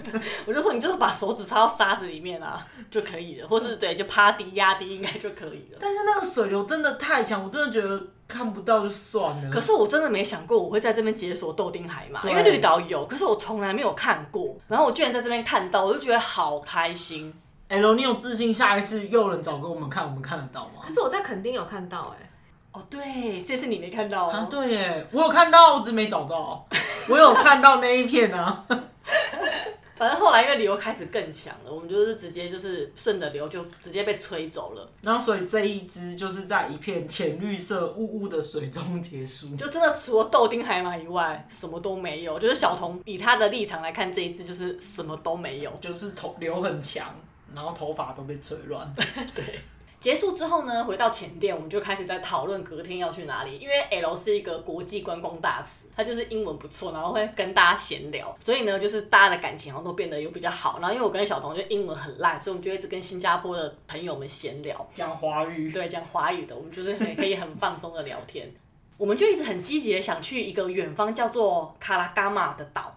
Speaker 1: 我就说：“你就是把手指插到沙子里面啊，就可以了，或是对，就趴低压低应该就可以了。”
Speaker 2: 但是那个水流真的太强，我真的觉得看不到就算了。
Speaker 1: 可是我真的没想过我会在这边解锁豆丁海马，因为绿岛有，可是我从来没有看过。然后我居然在这边看到，我就觉得好开心。
Speaker 2: L，你有自信下一次又有人找给我们看，我们看得到吗？
Speaker 3: 可是我在垦丁有看到哎、
Speaker 1: 欸，哦对，这是你没看到
Speaker 2: 啊？对耶，我有看到，我只是没找到。我有看到那一片啊。
Speaker 1: 反正后来因为流开始更强了，我们就是直接就是顺着流就直接被吹走了。
Speaker 2: 然后所以这一支就是在一片浅绿色雾雾的水中结束，
Speaker 1: 就真的除了豆丁海马以外什么都没有。就是小童以他的立场来看，这一支就是什么都没有，
Speaker 2: 就是头流很强。然后头发都被吹乱。
Speaker 1: 对，结束之后呢，回到前店，我们就开始在讨论隔天要去哪里。因为 L 是一个国际观光大使，他就是英文不错，然后会跟大家闲聊，所以呢，就是大家的感情好像都变得有比较好。然后因为我跟小童就英文很烂，所以我们就一直跟新加坡的朋友们闲聊，
Speaker 2: 讲华语。
Speaker 1: 对，讲华语的，我们就是可以很放松的聊天。我们就一直很积极的想去一个远方叫做卡拉嘎马的岛。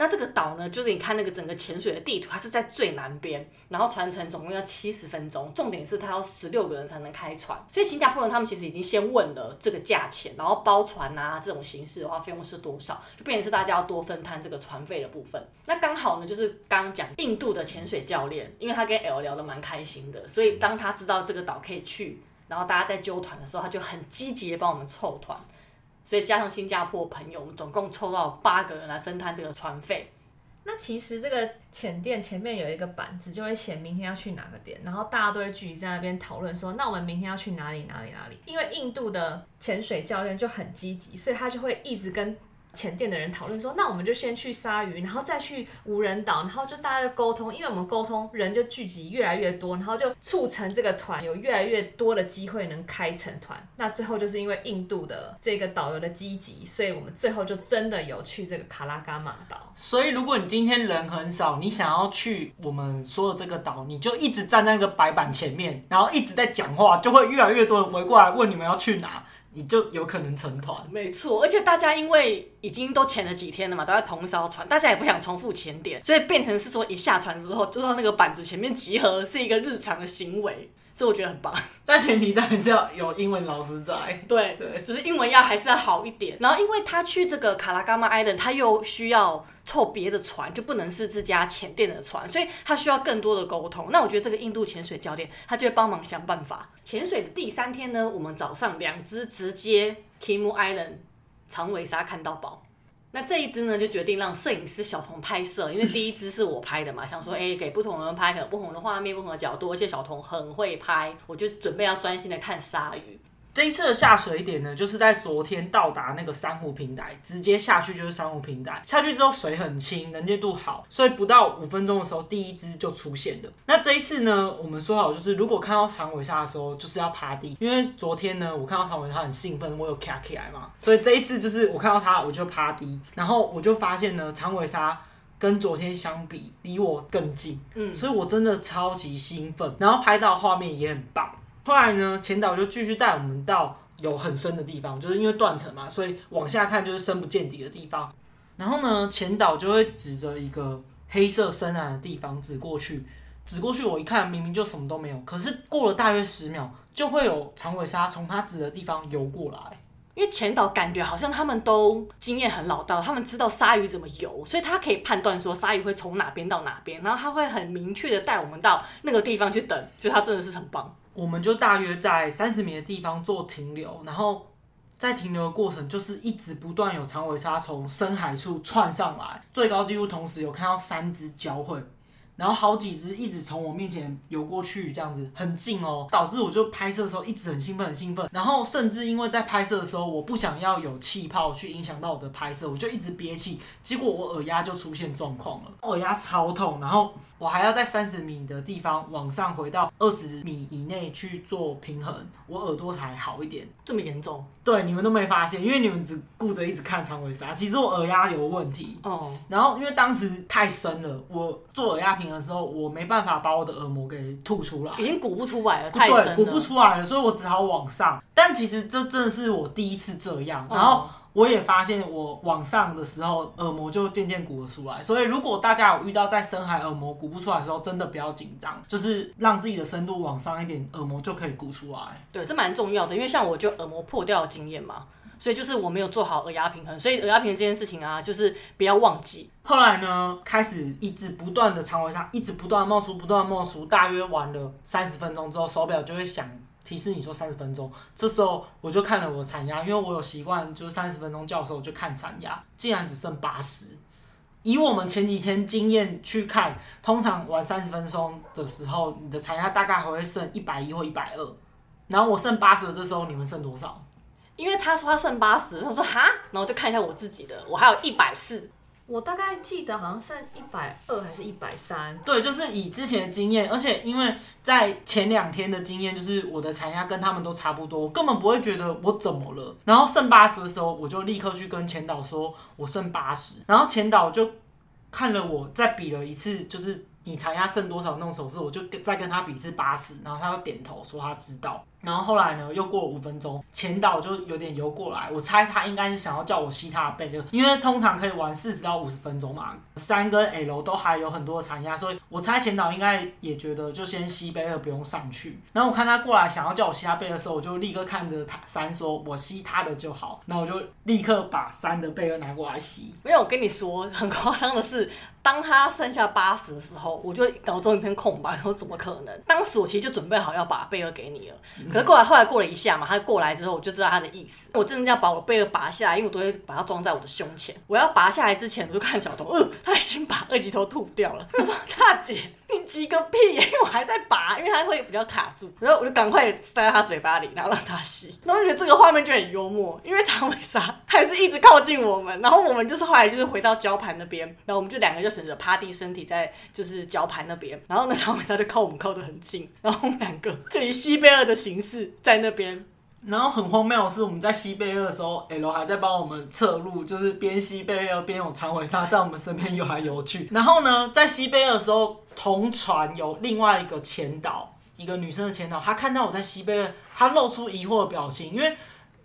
Speaker 1: 那这个岛呢，就是你看那个整个潜水的地图，它是在最南边，然后船程总共要七十分钟，重点是它要十六个人才能开船，所以新加坡人他们其实已经先问了这个价钱，然后包船啊这种形式的话，费用是多少，就变成是大家要多分摊这个船费的部分。那刚好呢，就是刚刚讲印度的潜水教练，因为他跟 L 聊得蛮开心的，所以当他知道这个岛可以去，然后大家在揪团的时候，他就很积极的帮我们凑团。所以加上新加坡朋友，我们总共凑到八个人来分摊这个船费。
Speaker 3: 那其实这个浅店前面有一个板子，就会写明天要去哪个店，然后大家都会聚集在那边讨论说，那我们明天要去哪里哪里哪里？因为印度的潜水教练就很积极，所以他就会一直跟。前店的人讨论说，那我们就先去鲨鱼，然后再去无人岛，然后就大家就沟通，因为我们沟通人就聚集越来越多，然后就促成这个团有越来越多的机会能开成团。那最后就是因为印度的这个导游的积极，所以我们最后就真的有去这个卡拉嘎马岛。
Speaker 2: 所以如果你今天人很少，你想要去我们说的这个岛，你就一直站在那个白板前面，然后一直在讲话，就会越来越多人围过来问你们要去哪。你就有可能成团，
Speaker 1: 没错，而且大家因为已经都潜了几天了嘛，都在同一艘船，大家也不想重复潜点，所以变成是说一下船之后就到那个板子前面集合，是一个日常的行为。所以我觉得很棒，
Speaker 2: 但前提当然是要有英文老师在。
Speaker 1: 对对，就是英文要还是要好一点。然后因为他去这个卡拉嘎玛 Island，他又需要凑别的船，就不能是这家潜店的船，所以他需要更多的沟通。那我觉得这个印度潜水教练他就会帮忙想办法。潜水的第三天呢，我们早上两只直接 Kimu Island 长尾鲨看到宝。那这一只呢，就决定让摄影师小童拍摄，因为第一只是我拍的嘛，想说，哎、欸，给不同人拍，可能不同的画面、不同的角度，而且小童很会拍，我就准备要专心的看鲨鱼。
Speaker 2: 这一次的下水点呢，就是在昨天到达那个珊瑚平台，直接下去就是珊瑚平台。下去之后水很清，能见度好，所以不到五分钟的时候，第一只就出现了。那这一次呢，我们说好就是，如果看到长尾鲨的时候，就是要趴地，因为昨天呢，我看到长尾鲨很兴奋，我有卡起来嘛，所以这一次就是我看到它，我就趴地，然后我就发现呢，长尾鲨跟昨天相比，离我更近，嗯，所以我真的超级兴奋，然后拍到画面也很棒。后来呢，前导就继续带我们到有很深的地方，就是因为断层嘛，所以往下看就是深不见底的地方。然后呢，前导就会指着一个黑色深蓝的地方指过去，指过去我一看，明明就什么都没有，可是过了大约十秒，就会有长尾鲨从他指的地方游过来。
Speaker 1: 因为前导感觉好像他们都经验很老道，他们知道鲨鱼怎么游，所以他可以判断说鲨鱼会从哪边到哪边，然后他会很明确的带我们到那个地方去等，就他真的是很棒。
Speaker 2: 我们就大约在三十米的地方做停留，然后在停留的过程就是一直不断有长尾鲨从深海处窜上来，最高纪录同时有看到三只交汇。然后好几只一直从我面前游过去，这样子很近哦，导致我就拍摄的时候一直很兴奋，很兴奋。然后甚至因为在拍摄的时候，我不想要有气泡去影响到我的拍摄，我就一直憋气。结果我耳压就出现状况了，耳压超痛。然后我还要在三十米的地方往上回到二十米以内去做平衡，我耳朵才好一点。
Speaker 1: 这么严重？
Speaker 2: 对，你们都没发现，因为你们只顾着一直看长尾鲨。其实我耳压有问题哦。然后因为当时太深了，我做耳压平衡的时候，我没办法把我的耳膜给吐出来，
Speaker 1: 已经鼓不出来了，太深了，
Speaker 2: 对，鼓不出来了，所以我只好往上。但其实这真的是我第一次这样，然后我也发现我往上的时候，耳膜就渐渐鼓了出来。所以如果大家有遇到在深海耳膜鼓不出来的时候，真的不要紧张，就是让自己的深度往上一点，耳膜就可以鼓出来。
Speaker 1: 对，这蛮重要的，因为像我就耳膜破掉的经验嘛。所以就是我没有做好耳压平衡，所以耳压平衡这件事情啊，就是不要忘记。
Speaker 2: 后来呢，开始一直不断的长尾鲨，一直不断冒出，不断冒出，大约玩了三十分钟之后，手表就会响提示你说三十分钟。这时候我就看了我的产压，因为我有习惯，就是三十分钟叫的时候我就看产压，竟然只剩八十。以我们前几天经验去看，通常玩三十分钟的时候，你的产压大概还会剩一百一或一百二。然后我剩八十的这时候，你们剩多少？
Speaker 1: 因为他说他剩八十，他说哈，然后就看一下我自己的，我还有一百四，
Speaker 3: 我大概记得好像剩一百二还是一百三。
Speaker 2: 对，就是以之前的经验，而且因为在前两天的经验，就是我的残压跟他们都差不多，我根本不会觉得我怎么了。然后剩八十的时候，我就立刻去跟前导说我剩八十，然后前导就看了我再比了一次，就是你残压剩多少那种手势，我就再跟他比是八十，然后他就点头说他知道。然后后来呢，又过了五分钟，前导就有点游过来，我猜他应该是想要叫我吸他的贝勒，因为通常可以玩四十到五十分钟嘛，三跟 L 都还有很多的残压，所以我猜前导应该也觉得就先吸贝勒不用上去。然后我看他过来想要叫我吸他贝勒的时候，我就立刻看着他三说：“我吸他的就好。”然后我就立刻把三的贝勒拿过来吸。
Speaker 1: 没有，我跟你说，很夸张的是。当他剩下八十的时候，我就脑中一片空白，说怎么可能？当时我其实就准备好要把贝尔给你了，可是过来后来过了一下嘛，他过来之后我就知道他的意思，我真的要把我贝尔拔下来，因为我都会把它装在我的胸前。我要拔下来之前，我就看小童，呃，他已经把二级头吐掉了。他说：“大姐。” 你急个屁！因为我还在拔，因为它会比较卡住，然后我就赶快塞在他嘴巴里，然后让他吸。然后我觉得这个画面就很幽默，因为长尾鲨还是一直靠近我们，然后我们就是后来就是回到礁盘那边，然后我们就两个就选择趴地身体在就是礁盘那边，然后那长尾鲨就靠我们靠得很近，然后我们两个就以西贝尔的形式在那边。
Speaker 2: 然后很荒谬的是，我们在西贝勒的时候，L 还在帮我们测路，就是边西贝勒边有长尾鲨在我们身边游来游去。然后呢，在西贝勒的时候，同船有另外一个前导，一个女生的前导，她看到我在西贝勒，她露出疑惑的表情，因为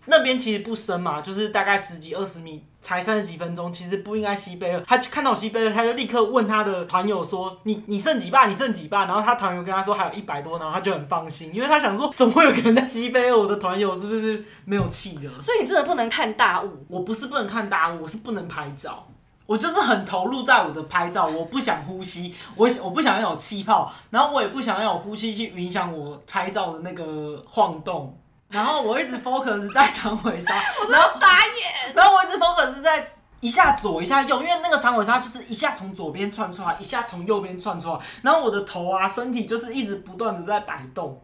Speaker 2: 那边其实不深嘛，就是大概十几二十米。才三十几分钟，其实不应该吸贝勒。他看到吸贝勒，他就立刻问他的团友说：“你你剩几把？你剩几把？”然后他团友跟他说还有一百多，然后他就很放心，因为他想说总会有个人在吸贝勒，我的团友是不是没有气了？
Speaker 1: 所以你真的不能看大雾。
Speaker 2: 我不是不能看大雾，我是不能拍照。我就是很投入在我的拍照，我不想呼吸，我我不想要有气泡，然后我也不想要有呼吸去影响我拍照的那个晃动。然后我一直 focus 在长尾鲨，
Speaker 1: 我真的傻眼。
Speaker 2: 然后我一直 focus 在一下左一下右，因为那个长尾鲨就是一下从左边窜出来，一下从右边窜出来。然后我的头啊，身体就是一直不断的在摆动，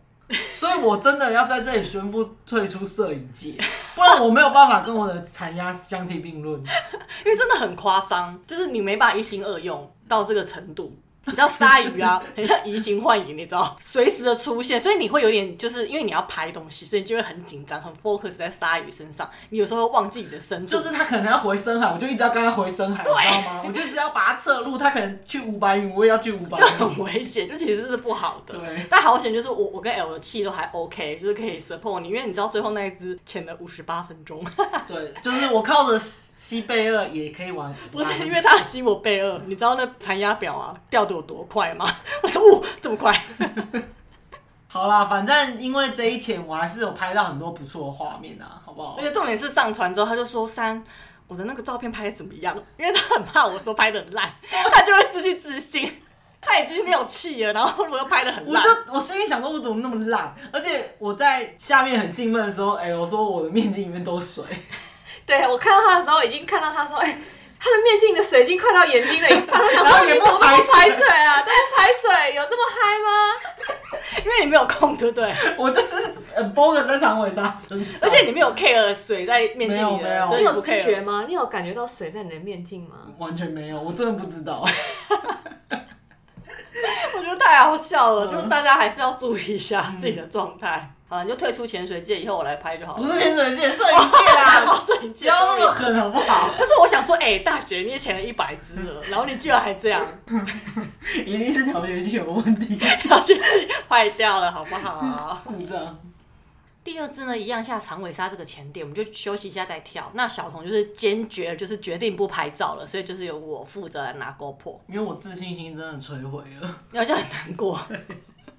Speaker 2: 所以我真的要在这里宣布退出摄影界，不然我没有办法跟我的残压相提并论，
Speaker 1: 因为真的很夸张，就是你没办法一心二用到这个程度。你知道鲨鱼啊，很像移形换影，你知道，随时的出现，所以你会有点，就是因为你要拍东西，所以你就会很紧张，很 focus 在鲨鱼身上。你有时候会忘记你的身，
Speaker 2: 就是他可能要回深海，我就一直要跟他回深海，
Speaker 1: 对
Speaker 2: 你知道吗？我就一直要把它侧入，他可能去五百米，我也要去五百米，
Speaker 1: 就很危险，就其实是不好的。
Speaker 2: 对，
Speaker 1: 但好险，就是我我跟 L 的气都还 OK，就是可以 support 你，因为你知道最后那一只潜了五十八分钟。
Speaker 2: 对，就是我靠着。吸贝二也可以玩，
Speaker 1: 不是因为他吸我贝二，你知道那残压表啊掉的有多快吗？我说哦，这么快。
Speaker 2: 好啦，反正因为这一潜我还是有拍到很多不错的画面啊，好不好？
Speaker 1: 而且重点是上传之后他就说三，我的那个照片拍的怎么样？因为他很怕我说拍的很烂，他就会失去自信。他已经没有气了，然后我又拍的很烂。
Speaker 2: 我就我心里想说，我怎么那么烂？而且我在下面很兴奋的时候，哎、欸，我说我的面镜里面都水。
Speaker 3: 对，我看到他的时候，已经看到他说：“哎、欸，他的面镜的水已经快到眼睛了一半。”然后你怎么不排水啊？都不排水，有这么嗨吗？
Speaker 1: 因为你没有空，对不对？
Speaker 2: 我就是呃，包个在长尾鲨身上，
Speaker 1: 而且你没有 care 水在面镜里
Speaker 2: 没有，
Speaker 3: 你有自觉吗？你有感觉到水在你的面镜吗？
Speaker 2: 完全没有，我真的不知道。
Speaker 1: 我觉得太好笑了，嗯、就大家还是要注意一下自己的状态。嗯啊，你就退出潜水界，以后我来拍就好了。
Speaker 2: 不是潜水界，摄影界啦，
Speaker 1: 摄影界，
Speaker 2: 不要那么狠好不好？
Speaker 1: 不是，我想说，哎、欸，大姐，你也潜了一百只了，然后你居然还这样，
Speaker 2: 一定是调节器有问题，
Speaker 1: 调节器坏掉了，好不好？
Speaker 2: 故障。
Speaker 1: 第二只呢，一样下长尾鲨这个前点，我们就休息一下再跳。那小童就是坚决，就是决定不拍照了，所以就是由我负责来拿 GoPro，
Speaker 2: 因为我自信心真的摧毁了，
Speaker 1: 要这样很难过。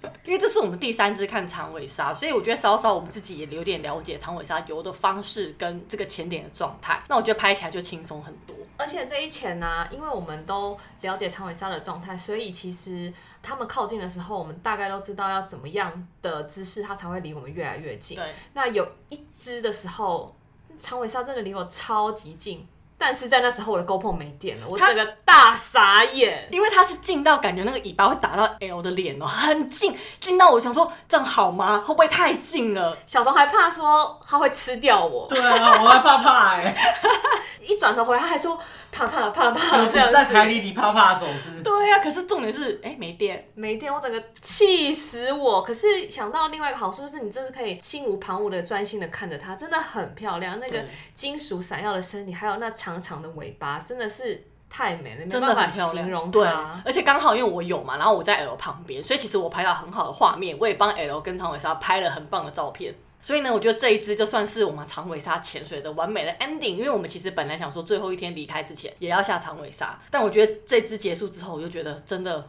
Speaker 1: 因为这是我们第三支看长尾鲨，所以我觉得稍稍我们自己也有点了解长尾鲨游的方式跟这个潜点的状态，那我觉得拍起来就轻松很多。
Speaker 3: 而且这一潜呢、啊，因为我们都了解长尾鲨的状态，所以其实他们靠近的时候，我们大概都知道要怎么样的姿势，它才会离我们越来越近。
Speaker 1: 对，
Speaker 3: 那有一只的时候，长尾鲨真的离我超级近。但是在那时候我的 GoPro 没电了，我整个大傻眼，
Speaker 1: 因为它是近到感觉那个尾巴会打到 L 的脸哦，很近，近到我想说这样好吗？会不会太近了？
Speaker 3: 小童还怕说他会吃掉我，
Speaker 2: 对啊，我还怕怕哎、欸，
Speaker 3: 一转头回来他还说怕怕怕怕 这样
Speaker 2: 在海里你怕怕的手势，
Speaker 1: 对呀、啊，可是重点是哎、欸、没电
Speaker 3: 没电，我整个气死我。可是想到另外一个好处就是你真是可以心无旁骛的专心的看着它，真的很漂亮，那个金属闪耀的身体还有那长。长长的尾巴真的是太美了，
Speaker 1: 真的很漂亮。
Speaker 3: 形容
Speaker 1: 对，而且刚好因为我有嘛，然后我在 L 旁边，所以其实我拍到很好的画面，我也帮 L 跟长尾鲨拍了很棒的照片。所以呢，我觉得这一支就算是我们长尾鲨潜水的完美的 ending，因为我们其实本来想说最后一天离开之前也要下长尾鲨，但我觉得这支结束之后，我就觉得真的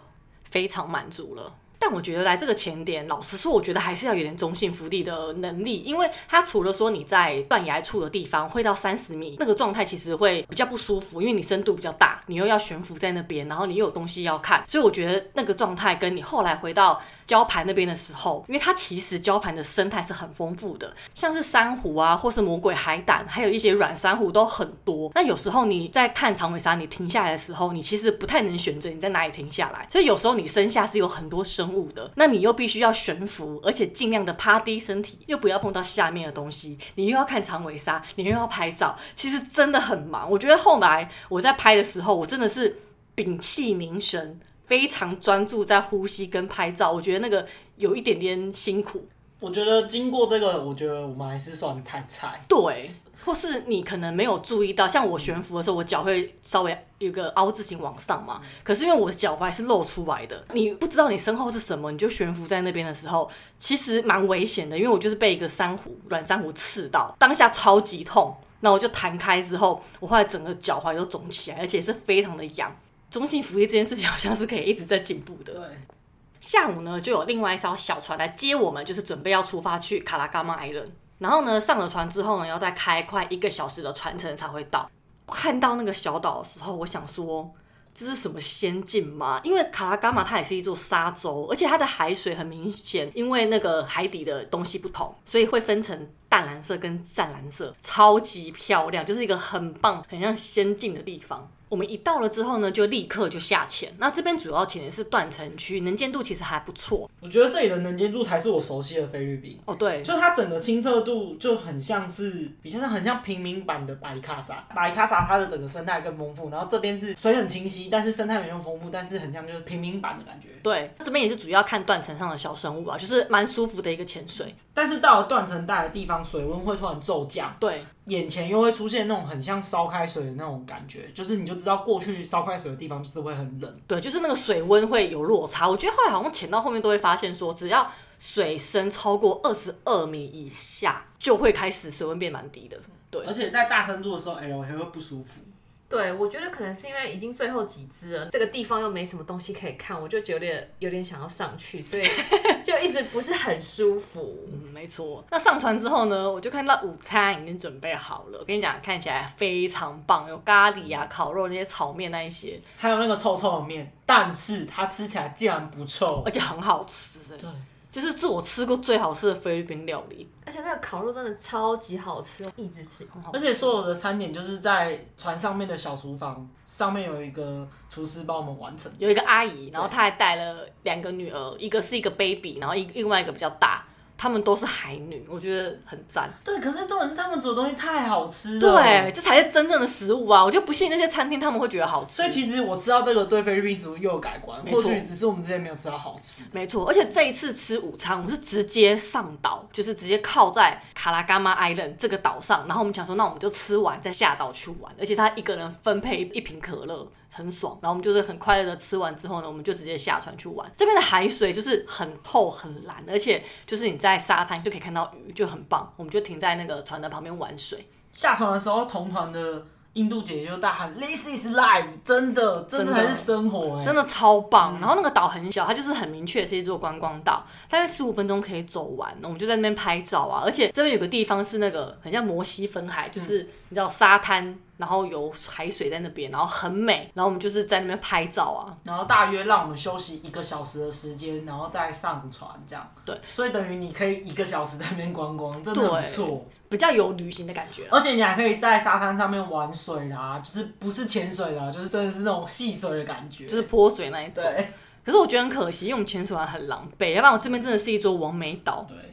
Speaker 1: 非常满足了。但我觉得来这个前点，老实说，我觉得还是要有点中性浮力的能力，因为它除了说你在断崖处的地方会到三十米，那个状态其实会比较不舒服，因为你深度比较大，你又要悬浮在那边，然后你又有东西要看，所以我觉得那个状态跟你后来回到礁盘那边的时候，因为它其实礁盘的生态是很丰富的，像是珊瑚啊，或是魔鬼海胆，还有一些软珊瑚都很多。那有时候你在看长尾鲨，你停下来的时候，你其实不太能选择你在哪里停下来，所以有时候你身下是有很多生物的，那你又必须要悬浮，而且尽量的趴低身体，又不要碰到下面的东西，你又要看长尾鲨，你又要拍照，其实真的很忙。我觉得后来我在拍的时候，我真的是屏气凝神。非常专注在呼吸跟拍照，我觉得那个有一点点辛苦。
Speaker 2: 我觉得经过这个，我觉得我们还是算太菜。
Speaker 1: 对，或是你可能没有注意到，像我悬浮的时候，我脚会稍微有个凹字形往上嘛。可是因为我的脚踝是露出来的，你不知道你身后是什么，你就悬浮在那边的时候，其实蛮危险的。因为我就是被一个珊瑚软珊瑚刺到，当下超级痛，那我就弹开之后，我后来整个脚踝都肿起来，而且是非常的痒。中性浮力这件事情好像是可以一直在进步的。对，下午呢就有另外一艘小船来接我们，就是准备要出发去卡拉嘎马 Island。然后呢上了船之后呢，要再开快一个小时的船程才会到。看到那个小岛的时候，我想说这是什么仙境吗？因为卡拉嘎玛它也是一座沙洲，而且它的海水很明显，因为那个海底的东西不同，所以会分成淡蓝色跟湛蓝色，超级漂亮，就是一个很棒、很像仙境的地方。我们一到了之后呢，就立刻就下潜。那这边主要潜的是断层区，能见度其实还不错。
Speaker 2: 我觉得这里的能见度才是我熟悉的菲律宾。
Speaker 1: 哦，对，
Speaker 2: 就它整个清澈度就很像是，比较像很像平民版的巴里卡萨。巴里卡萨它的整个生态更丰富，然后这边是水很清晰，但是生态没那么丰富，但是很像就是平民版的感觉。
Speaker 1: 对，这边也是主要看断层上的小生物啊，就是蛮舒服的一个潜水。
Speaker 2: 但是到了断层带的地方，水温会突然骤降。
Speaker 1: 对。
Speaker 2: 眼前又会出现那种很像烧开水的那种感觉，就是你就知道过去烧开水的地方就是会很冷。
Speaker 1: 对，就是那个水温会有落差。我觉得后来好像潜到后面都会发现说，只要水深超过二十二米以下，就会开始水温变蛮低的。对，
Speaker 2: 而且在大深度的时候，L 还会不舒服。
Speaker 3: 对，我觉得可能是因为已经最后几只了，这个地方又没什么东西可以看，我就觉得有点想要上去，所以 就一直不是很舒服。
Speaker 1: 嗯，没错。那上船之后呢，我就看到午餐已经准备好了。我跟你讲，看起来非常棒，有咖喱啊、烤肉那些炒面那一些，
Speaker 2: 还有那个臭臭的面，但是它吃起来竟然不臭，
Speaker 1: 而且很好吃。
Speaker 2: 对。
Speaker 1: 就是自我吃过最好吃的菲律宾料理，
Speaker 3: 而且那个烤肉真的超级好吃，一直吃，很好吃。
Speaker 2: 而且所有的餐点就是在船上面的小厨房，上面有一个厨师帮我们完成，
Speaker 1: 有一个阿姨，然后她还带了两个女儿，一个是一个 baby，然后一另外一个比较大。他们都是海女，我觉得很赞。
Speaker 2: 对，可是重点是他们煮的东西太好吃了。
Speaker 1: 对，这才是真正的食物啊！我就不信那些餐厅他们会觉得好吃。
Speaker 2: 所以其实我吃到这个对菲律宾食物又有改观，或许只是我们之前没有吃到好吃。
Speaker 1: 没错，而且这一次吃午餐，我们是直接上岛，就是直接靠在卡拉嘎玛 Island 这个岛上，然后我们想说，那我们就吃完再下岛去玩。而且他一个人分配一瓶可乐。很爽，然后我们就是很快乐的吃完之后呢，我们就直接下船去玩。这边的海水就是很透很蓝，而且就是你在沙滩就可以看到鱼，就很棒。我们就停在那个船的旁边玩水。
Speaker 2: 下船的时候，同团的。印度姐姐就大喊：“This is life！” 真的，真的还是生活哎，
Speaker 1: 真的超棒。嗯、然后那个岛很小，它就是很明确是一座观光岛，大概十五分钟可以走完。我们就在那边拍照啊，而且这边有个地方是那个很像摩西分海，就是你知道沙滩，然后有海水在那边，然后很美。然后我们就是在那边拍照啊，
Speaker 2: 然后大约让我们休息一个小时的时间，然后再上船这样。
Speaker 1: 对，
Speaker 2: 所以等于你可以一个小时在那边观光，真的不错。
Speaker 1: 比较有旅行的感觉，
Speaker 2: 而且你还可以在沙滩上面玩水啦，就是不是潜水啦，就是真的是那种戏水的感觉，
Speaker 1: 就是泼水那一种。对。可是我觉得很可惜，因为我们潜水完很狼狈，要不然我这边真的是一座完美岛。
Speaker 2: 对。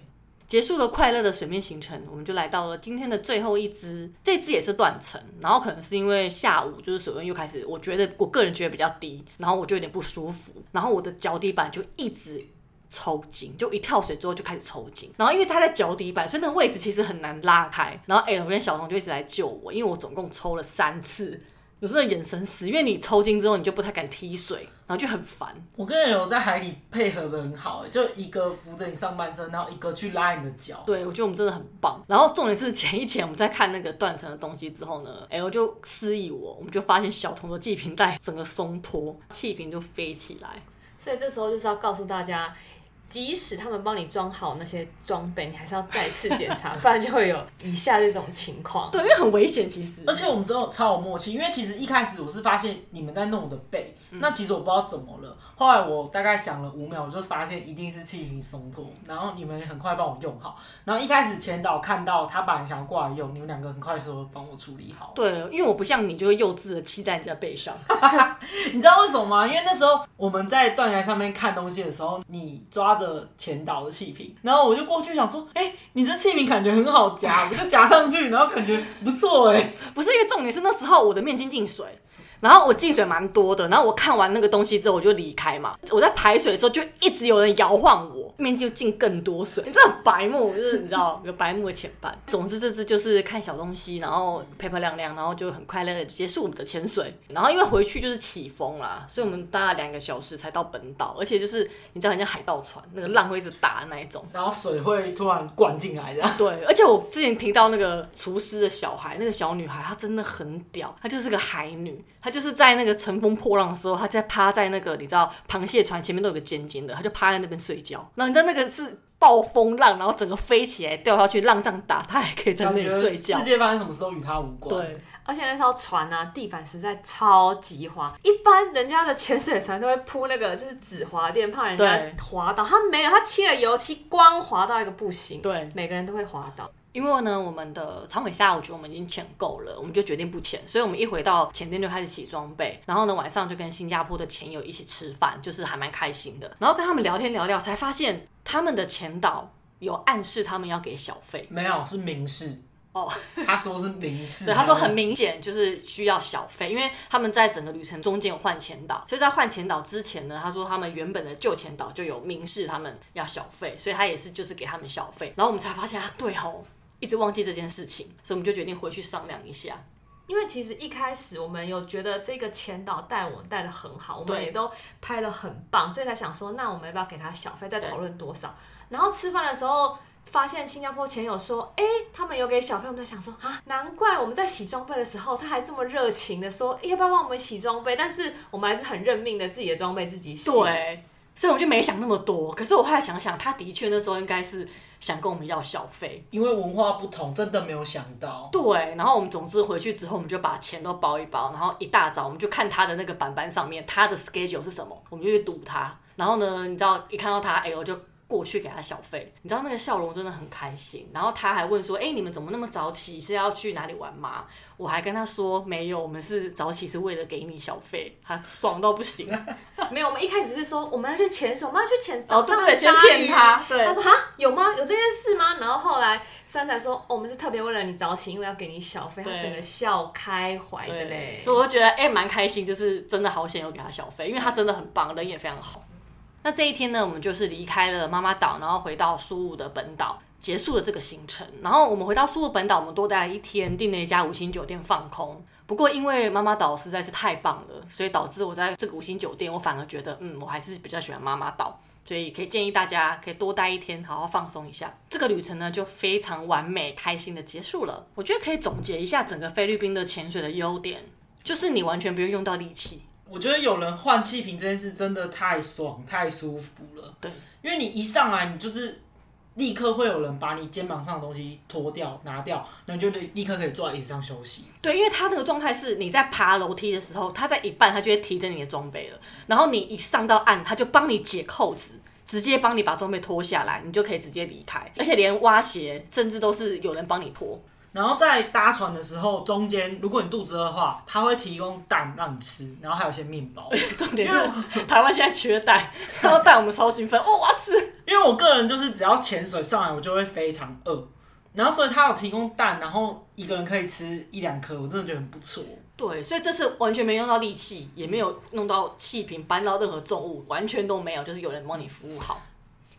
Speaker 1: 结束了快乐的水面行程，我们就来到了今天的最后一支，这支也是断层，然后可能是因为下午就是水温又开始，我觉得我个人觉得比较低，然后我就有点不舒服，然后我的脚底板就一直。抽筋，就一跳水之后就开始抽筋，然后因为他在脚底板，所以那个位置其实很难拉开。然后 L 跟小童就一直来救我，因为我总共抽了三次有时候眼神死，因为你抽筋之后，你就不太敢踢水，然后就很烦。
Speaker 2: 我跟人有在海里配合的很好，就一个扶着你上半身，然后一个去拉你的脚。
Speaker 1: 对，我觉得我们真的很棒。然后重点是前一前我们在看那个断层的东西之后呢，哎，我就示意我，我们就发现小童的气瓶带整个松脱，气瓶就飞起来。
Speaker 3: 所以这时候就是要告诉大家。即使他们帮你装好那些装备，你还是要再次检查，不然就会有以下这种情况。
Speaker 1: 对，因为很危险，其实。
Speaker 2: 而且我们之后超有默契，因为其实一开始我是发现你们在弄我的背，嗯、那其实我不知道怎么了。后来我大概想了五秒，我就发现一定是气瓶松脱，然后你们很快帮我用好。然后一开始前导看到他本来想要过来用，你们两个很快说帮我处理好。
Speaker 1: 对，因为我不像你，就会幼稚的骑在人家背上。
Speaker 2: 你知道为什么吗？因为那时候我们在断崖上面看东西的时候，你抓着前导。的气瓶，然后我就过去想说，哎、欸，你这气瓶感觉很好夹，我就夹上去，然后感觉不错哎、欸。
Speaker 1: 不是因为重点是那时候我的面巾进水。然后我进水蛮多的，然后我看完那个东西之后我就离开嘛。我在排水的时候就一直有人摇晃我，面就进更多水。你这很白目，就是你知道有白目的前半。总之这次就是看小东西，然后漂漂亮亮，然后就很快乐的结束我们的潜水。然后因为回去就是起风啦，所以我们搭了两个小时才到本岛，而且就是你知道人家海盗船，那个浪会一直打的那一种，
Speaker 2: 然后水会突然灌进来的。
Speaker 1: 对，而且我之前提到那个厨师的小孩，那个小女孩她真的很屌，她就是个海女。她就是在那个乘风破浪的时候，她在趴在那个你知道螃蟹船前面都有个尖尖的，她就趴在那边睡觉。然后你知道那个是暴风浪，然后整个飞起来掉下去，浪这样打，他还可以在那里睡觉。
Speaker 2: 世界发生什么事都与他无关。
Speaker 1: 对，
Speaker 3: 而且那艘船啊，地板实在超级滑。一般人家的潜水船都会铺那个就是纸滑垫，怕人家滑倒。他没有，他漆了油漆，光滑到一个不行。
Speaker 1: 对，
Speaker 3: 每个人都会滑倒。
Speaker 1: 因为呢，我们的长尾虾，我觉得我们已经潜够了，我们就决定不潜。所以，我们一回到前店就开始洗装备，然后呢，晚上就跟新加坡的潜友一起吃饭，就是还蛮开心的。然后跟他们聊天聊聊，才发现他们的潜导有暗示他们要给小费，
Speaker 2: 没有，是明示哦。他说是明示，
Speaker 1: 对，他说很明显就是需要小费，因为他们在整个旅程中间有换前导，所以在换前导之前呢，他说他们原本的旧前导就有明示他们要小费，所以他也是就是给他们小费。然后我们才发现啊，对哦。一直忘记这件事情，所以我们就决定回去商量一下。
Speaker 3: 因为其实一开始我们有觉得这个前导带我们带的很好，我们也都拍的很棒，所以才想说，那我们要不要给他小费？再讨论多少？然后吃饭的时候发现新加坡前友说，哎，他们有给小费，我们在想说啊，难怪我们在洗装备的时候他还这么热情的说，要不要帮我们洗装备？但是我们还是很认命的，自己的装备自己洗。
Speaker 1: 对，所以我就没想那么多。可是我后来想想，他的确那时候应该是。想跟我们要小费，
Speaker 2: 因为文化不同，真的没有想到。
Speaker 1: 对，然后我们总之回去之后，我们就把钱都包一包，然后一大早我们就看他的那个板板上面，他的 schedule 是什么，我们就去堵他。然后呢，你知道一看到他，哎，我就。过去给他小费，你知道那个笑容真的很开心。然后他还问说：“哎、欸，你们怎么那么早起？是要去哪里玩吗？”我还跟他说：“没有，我们是早起是为了给你小费。”他爽到不行。
Speaker 3: 没有，我们一开始是说我们要去潜水，我们要去潜
Speaker 1: 早上的鲨鱼。先骗他，对，
Speaker 3: 他说：“哈，有吗？有这件事吗？”然后后来珊仔说：“哦、我们是特别为了你早起，因为要给你小费。”他整个笑开怀的嘞。
Speaker 1: 所以我就觉得哎，蛮、欸、开心，就是真的好险有给他小费，因为他真的很棒，人也非常好。那这一天呢，我们就是离开了妈妈岛，然后回到苏武的本岛，结束了这个行程。然后我们回到苏武本岛，我们多待了一天，订了一家五星酒店放空。不过因为妈妈岛实在是太棒了，所以导致我在这个五星酒店，我反而觉得，嗯，我还是比较喜欢妈妈岛。所以可以建议大家可以多待一天，好好放松一下。这个旅程呢，就非常完美、开心的结束了。我觉得可以总结一下整个菲律宾的潜水的优点，就是你完全不用用到力气。
Speaker 2: 我觉得有人换气瓶这件事真的太爽太舒服了。
Speaker 1: 对，
Speaker 2: 因为你一上来，你就是立刻会有人把你肩膀上的东西脱掉拿掉，那你就立刻可以坐在椅子上休息。
Speaker 1: 对，因为他那个状态是你在爬楼梯的时候，他在一半，他就会提着你的装备了，然后你一上到岸，他就帮你解扣子，直接帮你把装备脱下来，你就可以直接离开，而且连挖鞋甚至都是有人帮你脱。
Speaker 2: 然后在搭船的时候，中间如果你肚子饿的话，他会提供蛋让你吃，然后还有一些面包。
Speaker 1: 重点是台湾现在缺蛋，看到蛋我们超兴奋哦，我要吃。
Speaker 2: 因为我个人就是只要潜水上来，我就会非常饿，然后所以他有提供蛋，然后一个人可以吃一两颗，我真的觉得很不错。
Speaker 1: 对，所以这次完全没用到力气，也没有弄到气瓶搬到任何重物，完全都没有，就是有人帮你服务好。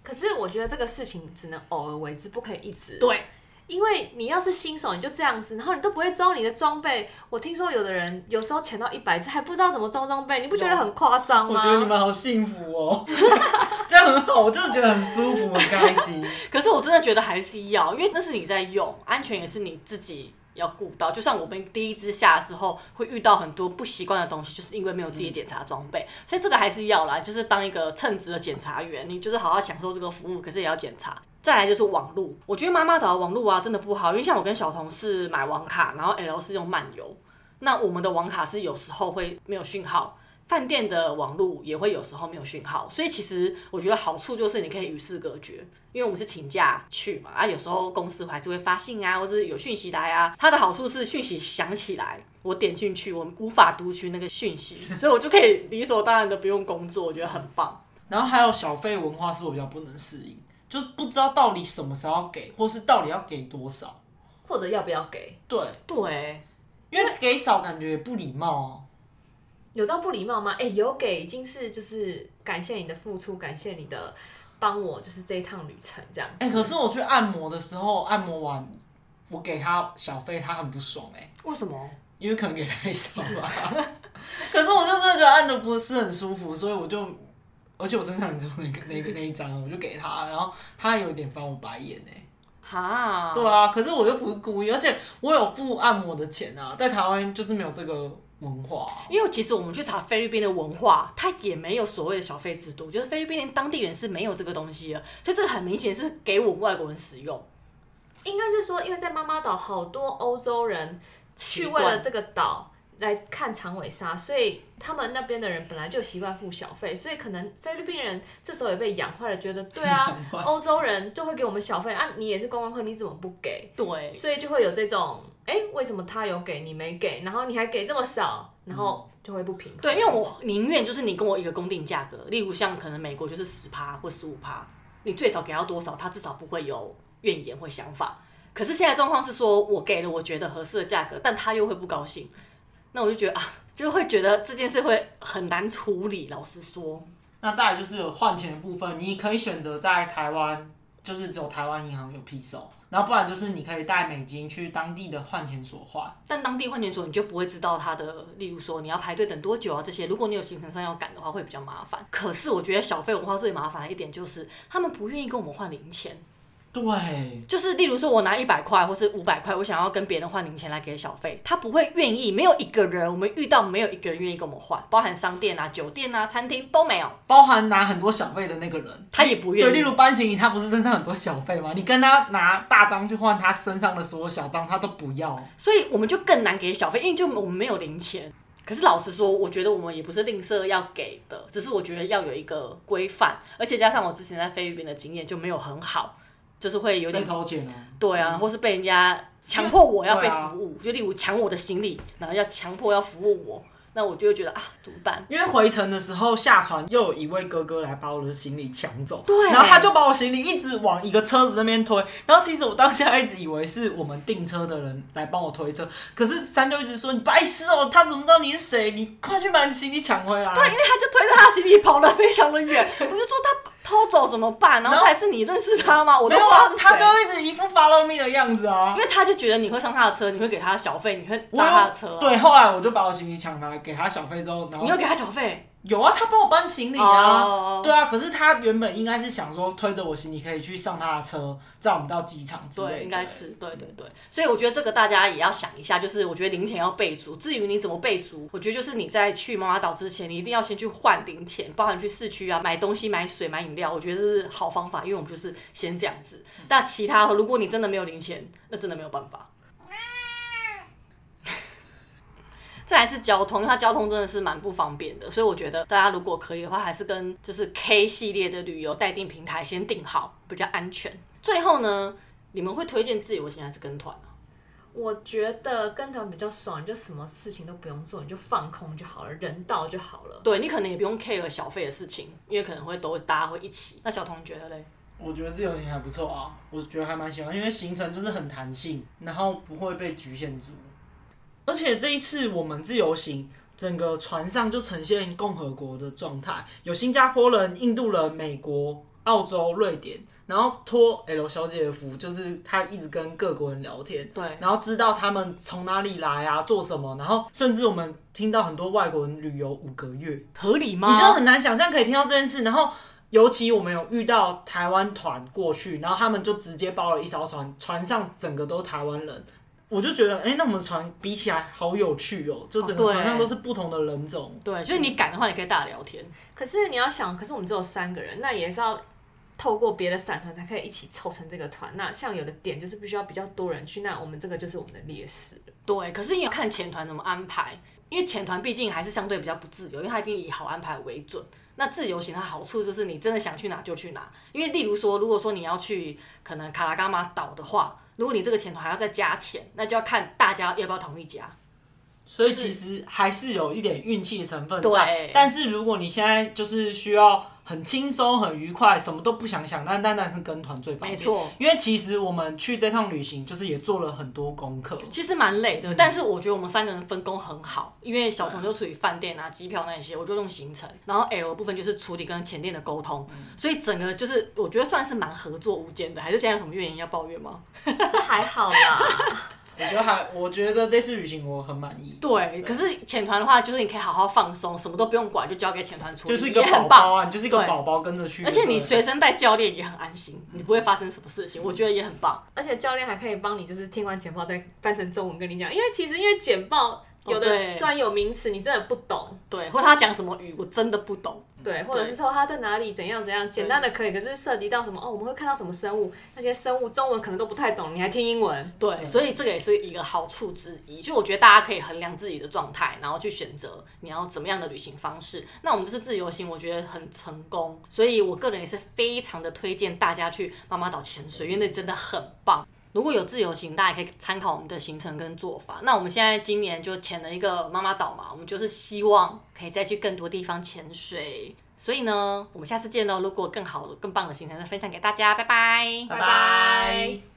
Speaker 3: 可是我觉得这个事情只能偶尔为之，不可以一直。
Speaker 1: 对。
Speaker 3: 因为你要是新手，你就这样子，然后你都不会装你的装备。我听说有的人有时候潜到一百次还不知道怎么装装备，你不觉得很夸张吗？
Speaker 2: 我觉得你们好幸福哦，这样很好，我真的觉得很舒服，很开心。
Speaker 1: 可是我真的觉得还是要，因为那是你在用，安全也是你自己。要顾到，就像我们第一支下的时候，会遇到很多不习惯的东西，就是因为没有自己检查装备，嗯、所以这个还是要啦，就是当一个称职的检查员，你就是好好享受这个服务，可是也要检查。再来就是网路，我觉得妈妈岛的网路啊真的不好，因为像我跟小童是买网卡，然后 L 是用漫游，那我们的网卡是有时候会没有讯号。饭店的网路也会有时候没有讯号，所以其实我觉得好处就是你可以与世隔绝，因为我们是请假去嘛，啊，有时候公司还是会发信啊，或者是有讯息来啊。它的好处是讯息响起来，我点进去，我无法读取那个讯息，所以我就可以理所当然的不用工作，我觉得很棒。
Speaker 2: 然后还有小费文化是我比较不能适应，就不知道到底什么时候要给，或是到底要给多少，
Speaker 3: 或者要不要给。
Speaker 2: 对
Speaker 1: 对，
Speaker 2: 因为给少感觉也不礼貌啊。
Speaker 3: 有到不礼貌吗？哎、欸，有给已经是就是感谢你的付出，感谢你的帮我，就是这一趟旅程这样。
Speaker 2: 哎、欸，可是我去按摩的时候，按摩完我给他小费，他很不爽哎、欸。
Speaker 1: 为什么？
Speaker 2: 因为可能给太少吧。可是我就真的觉得按的不是很舒服，所以我就，而且我身上很重那个那个那一张，我就给他，然后他有点翻我白眼哎、欸。
Speaker 1: 哈。
Speaker 2: 对啊，可是我又不是故意，而且我有付按摩的钱啊，在台湾就是没有这个。文化，
Speaker 1: 因为其实我们去查菲律宾的文化，它也没有所谓的小费制度，就是菲律宾连当地人是没有这个东西的，所以这个很明显是给我们外国人使用。
Speaker 3: 应该是说，因为在妈妈岛好多欧洲人去为了这个岛来看长尾鲨，所以他们那边的人本来就习惯付小费，所以可能菲律宾人这时候也被养坏了，觉得对啊，欧洲人就会给我们小费啊，你也是观光客，你怎么不给？
Speaker 1: 对，
Speaker 3: 所以就会有这种。哎，为什么他有给你没给？然后你还给这么少，然后就会不平衡。
Speaker 1: 对，因为我宁愿就是你跟我一个公定价格，例如像可能美国就是十趴或十五趴，你最少给到多少，他至少不会有怨言或想法。可是现在状况是说，我给了我觉得合适的价格，但他又会不高兴，那我就觉得啊，就会觉得这件事会很难处理。老实说，
Speaker 2: 那再来就是有换钱的部分，你可以选择在台湾，就是只有台湾银行有披售。然后不然就是你可以带美金去当地的换钱所换，
Speaker 1: 但当地换钱所你就不会知道它的，例如说你要排队等多久啊这些。如果你有行程上要赶的话，会比较麻烦。可是我觉得小费文化最麻烦的一点就是他们不愿意跟我们换零钱。
Speaker 2: 对，
Speaker 1: 就是例如说，我拿一百块或是五百块，我想要跟别人换零钱来给小费，他不会愿意。没有一个人，我们遇到没有一个人愿意跟我们换，包含商店啊、酒店啊、餐厅都没有，
Speaker 2: 包含拿很多小费的那个人，
Speaker 1: 他也不愿意。
Speaker 2: 对，例如班行李，他不是身上很多小费吗？你跟他拿大张去换他身上的所有小张，他都不要。
Speaker 1: 所以我们就更难给小费，因为就我们没有零钱。可是老实说，我觉得我们也不是吝啬要给的，只是我觉得要有一个规范，而且加上我之前在菲律宾的经验就没有很好。就是会有点
Speaker 2: 偷钱啊，
Speaker 1: 对啊，或是被人家强迫我要被服务，就例如抢我的行李，然后要强迫要服务我。那我就会觉得啊，怎么办？
Speaker 2: 因为回程的时候下船，又有一位哥哥来把我的行李抢走，
Speaker 1: 对，
Speaker 2: 然后他就把我行李一直往一个车子那边推，然后其实我当下一直以为是我们订车的人来帮我推车，可是三就一直说你白痴哦，他怎么知道你是谁？你快去把你行李抢回来。
Speaker 1: 对，因为他就推着他行李跑得非常的远，我就说他偷走怎么办？然后还是你认识他吗？我都不知道
Speaker 2: 他就一直一副 follow me 的样子啊，
Speaker 1: 因为他就觉得你会上他的车，你会给他小费，你会砸他的车啊。
Speaker 2: 对，后来我就把我行李抢来。给他小费之后，然后
Speaker 1: 你又给他小费？
Speaker 2: 有啊，他帮我搬行李啊。
Speaker 1: Oh.
Speaker 2: 对啊，可是他原本应该是想说推着我行李可以去上他的车，载我们到机场之类的。
Speaker 1: 对，应该是对对对。所以我觉得这个大家也要想一下，就是我觉得零钱要备足。至于你怎么备足，我觉得就是你在去妈妈岛之前，你一定要先去换零钱，包含去市区啊买东西、买水、买饮料，我觉得这是好方法，因为我们就是先这样子。但其他如果你真的没有零钱，那真的没有办法。再来是交通，因为它交通真的是蛮不方便的，所以我觉得大家如果可以的话，还是跟就是 K 系列的旅游待定平台先定好，比较安全。最后呢，你们会推荐自由行还是跟团啊？
Speaker 3: 我觉得跟团比较爽，你就什么事情都不用做，你就放空就好了，人到就好了。
Speaker 1: 对，你可能也不用 care 小费的事情，因为可能会都大家会一起。那小童觉得嘞？
Speaker 2: 我觉得自由行还不错啊，我觉得还蛮喜欢，因为行程就是很弹性，然后不会被局限住。而且这一次我们自由行，整个船上就呈现共和国的状态，有新加坡人、印度人、美国澳洲、瑞典，然后托 L 小姐的福，就是她一直跟各国人聊天，
Speaker 1: 对，
Speaker 2: 然后知道他们从哪里来啊，做什么，然后甚至我们听到很多外国人旅游五个月，
Speaker 1: 合理吗？
Speaker 2: 你真的很难想象可以听到这件事，然后。尤其我们有遇到台湾团过去，然后他们就直接包了一艘船，船上整个都是台湾人，我就觉得，哎、欸，那我们船比起来好有趣哦，就整个船上都是不同的人种。
Speaker 1: 对，就是你敢的话，你可以大聊天。
Speaker 3: 可是你要想，可是我们只有三个人，那也是要透过别的散团才可以一起凑成这个团。那像有的点就是必须要比较多人去，那我们这个就是我们的劣势。
Speaker 1: 对，可是你要看前团怎么安排，因为前团毕竟还是相对比较不自由，因为它一定以好安排为准。那自由行它好处就是你真的想去哪就去哪，因为例如说，如果说你要去可能卡拉加马岛的话，如果你这个前团还要再加钱，那就要看大家要不要同意加。
Speaker 2: 所以其实还是有一点运气的成分在。
Speaker 1: 对。
Speaker 2: 但是如果你现在就是需要。很轻松，很愉快，什么都不想想，但单单是跟团最方便。
Speaker 1: 没错，
Speaker 2: 因为其实我们去这趟旅行，就是也做了很多功课。
Speaker 1: 其实蛮累的，嗯，但是我觉得我们三个人分工很好，因为小童就处理饭店啊、机票那些，我就用行程，然后 L 部分就是处理跟前店的沟通，嗯，所以整个就是我觉得算是蛮合作无间的。还是现在有什么怨言要抱怨吗？
Speaker 3: 是还好啦。
Speaker 2: 我觉得还，我觉得这次旅行我很满意。
Speaker 1: 对，可是潜团的话，就是你可以好好放松，什么都不用管，就交给潜团处理，
Speaker 2: 就是一个宝宝啊，你就是一个宝宝跟着去。
Speaker 1: 而且你随身带教练也很安心，你不会发生什么事情，我觉得也很棒。
Speaker 3: 而且教练还可以帮你，就是听完简报再翻成中文跟你讲，因为其实因为简报。有的专有名词你真的不懂，
Speaker 1: 对，或他讲什么语我真的不懂，
Speaker 3: 对，或者是说他在哪里怎样怎样，简单的可以，可是涉及到什么哦，我们会看到什么生物，那些生物中文可能都不太懂，你还听英文，
Speaker 1: 对，对，所以这个也是一个好处之一，就我觉得大家可以衡量自己的状态，然后去选择你要怎么样的旅行方式。那我们这次自由行，我觉得很成功，所以我个人也是非常的推荐大家去妈妈岛潜水，因为那真的很棒。如果有自由行，大家也可以参考我们的行程跟做法。那我们现在今年就潜了一个妈妈岛嘛，我们就是希望可以再去更多地方潜水。所以呢，我们下次见喽！如果更好、更棒的行程，再分享给大家。拜拜，
Speaker 3: 拜拜。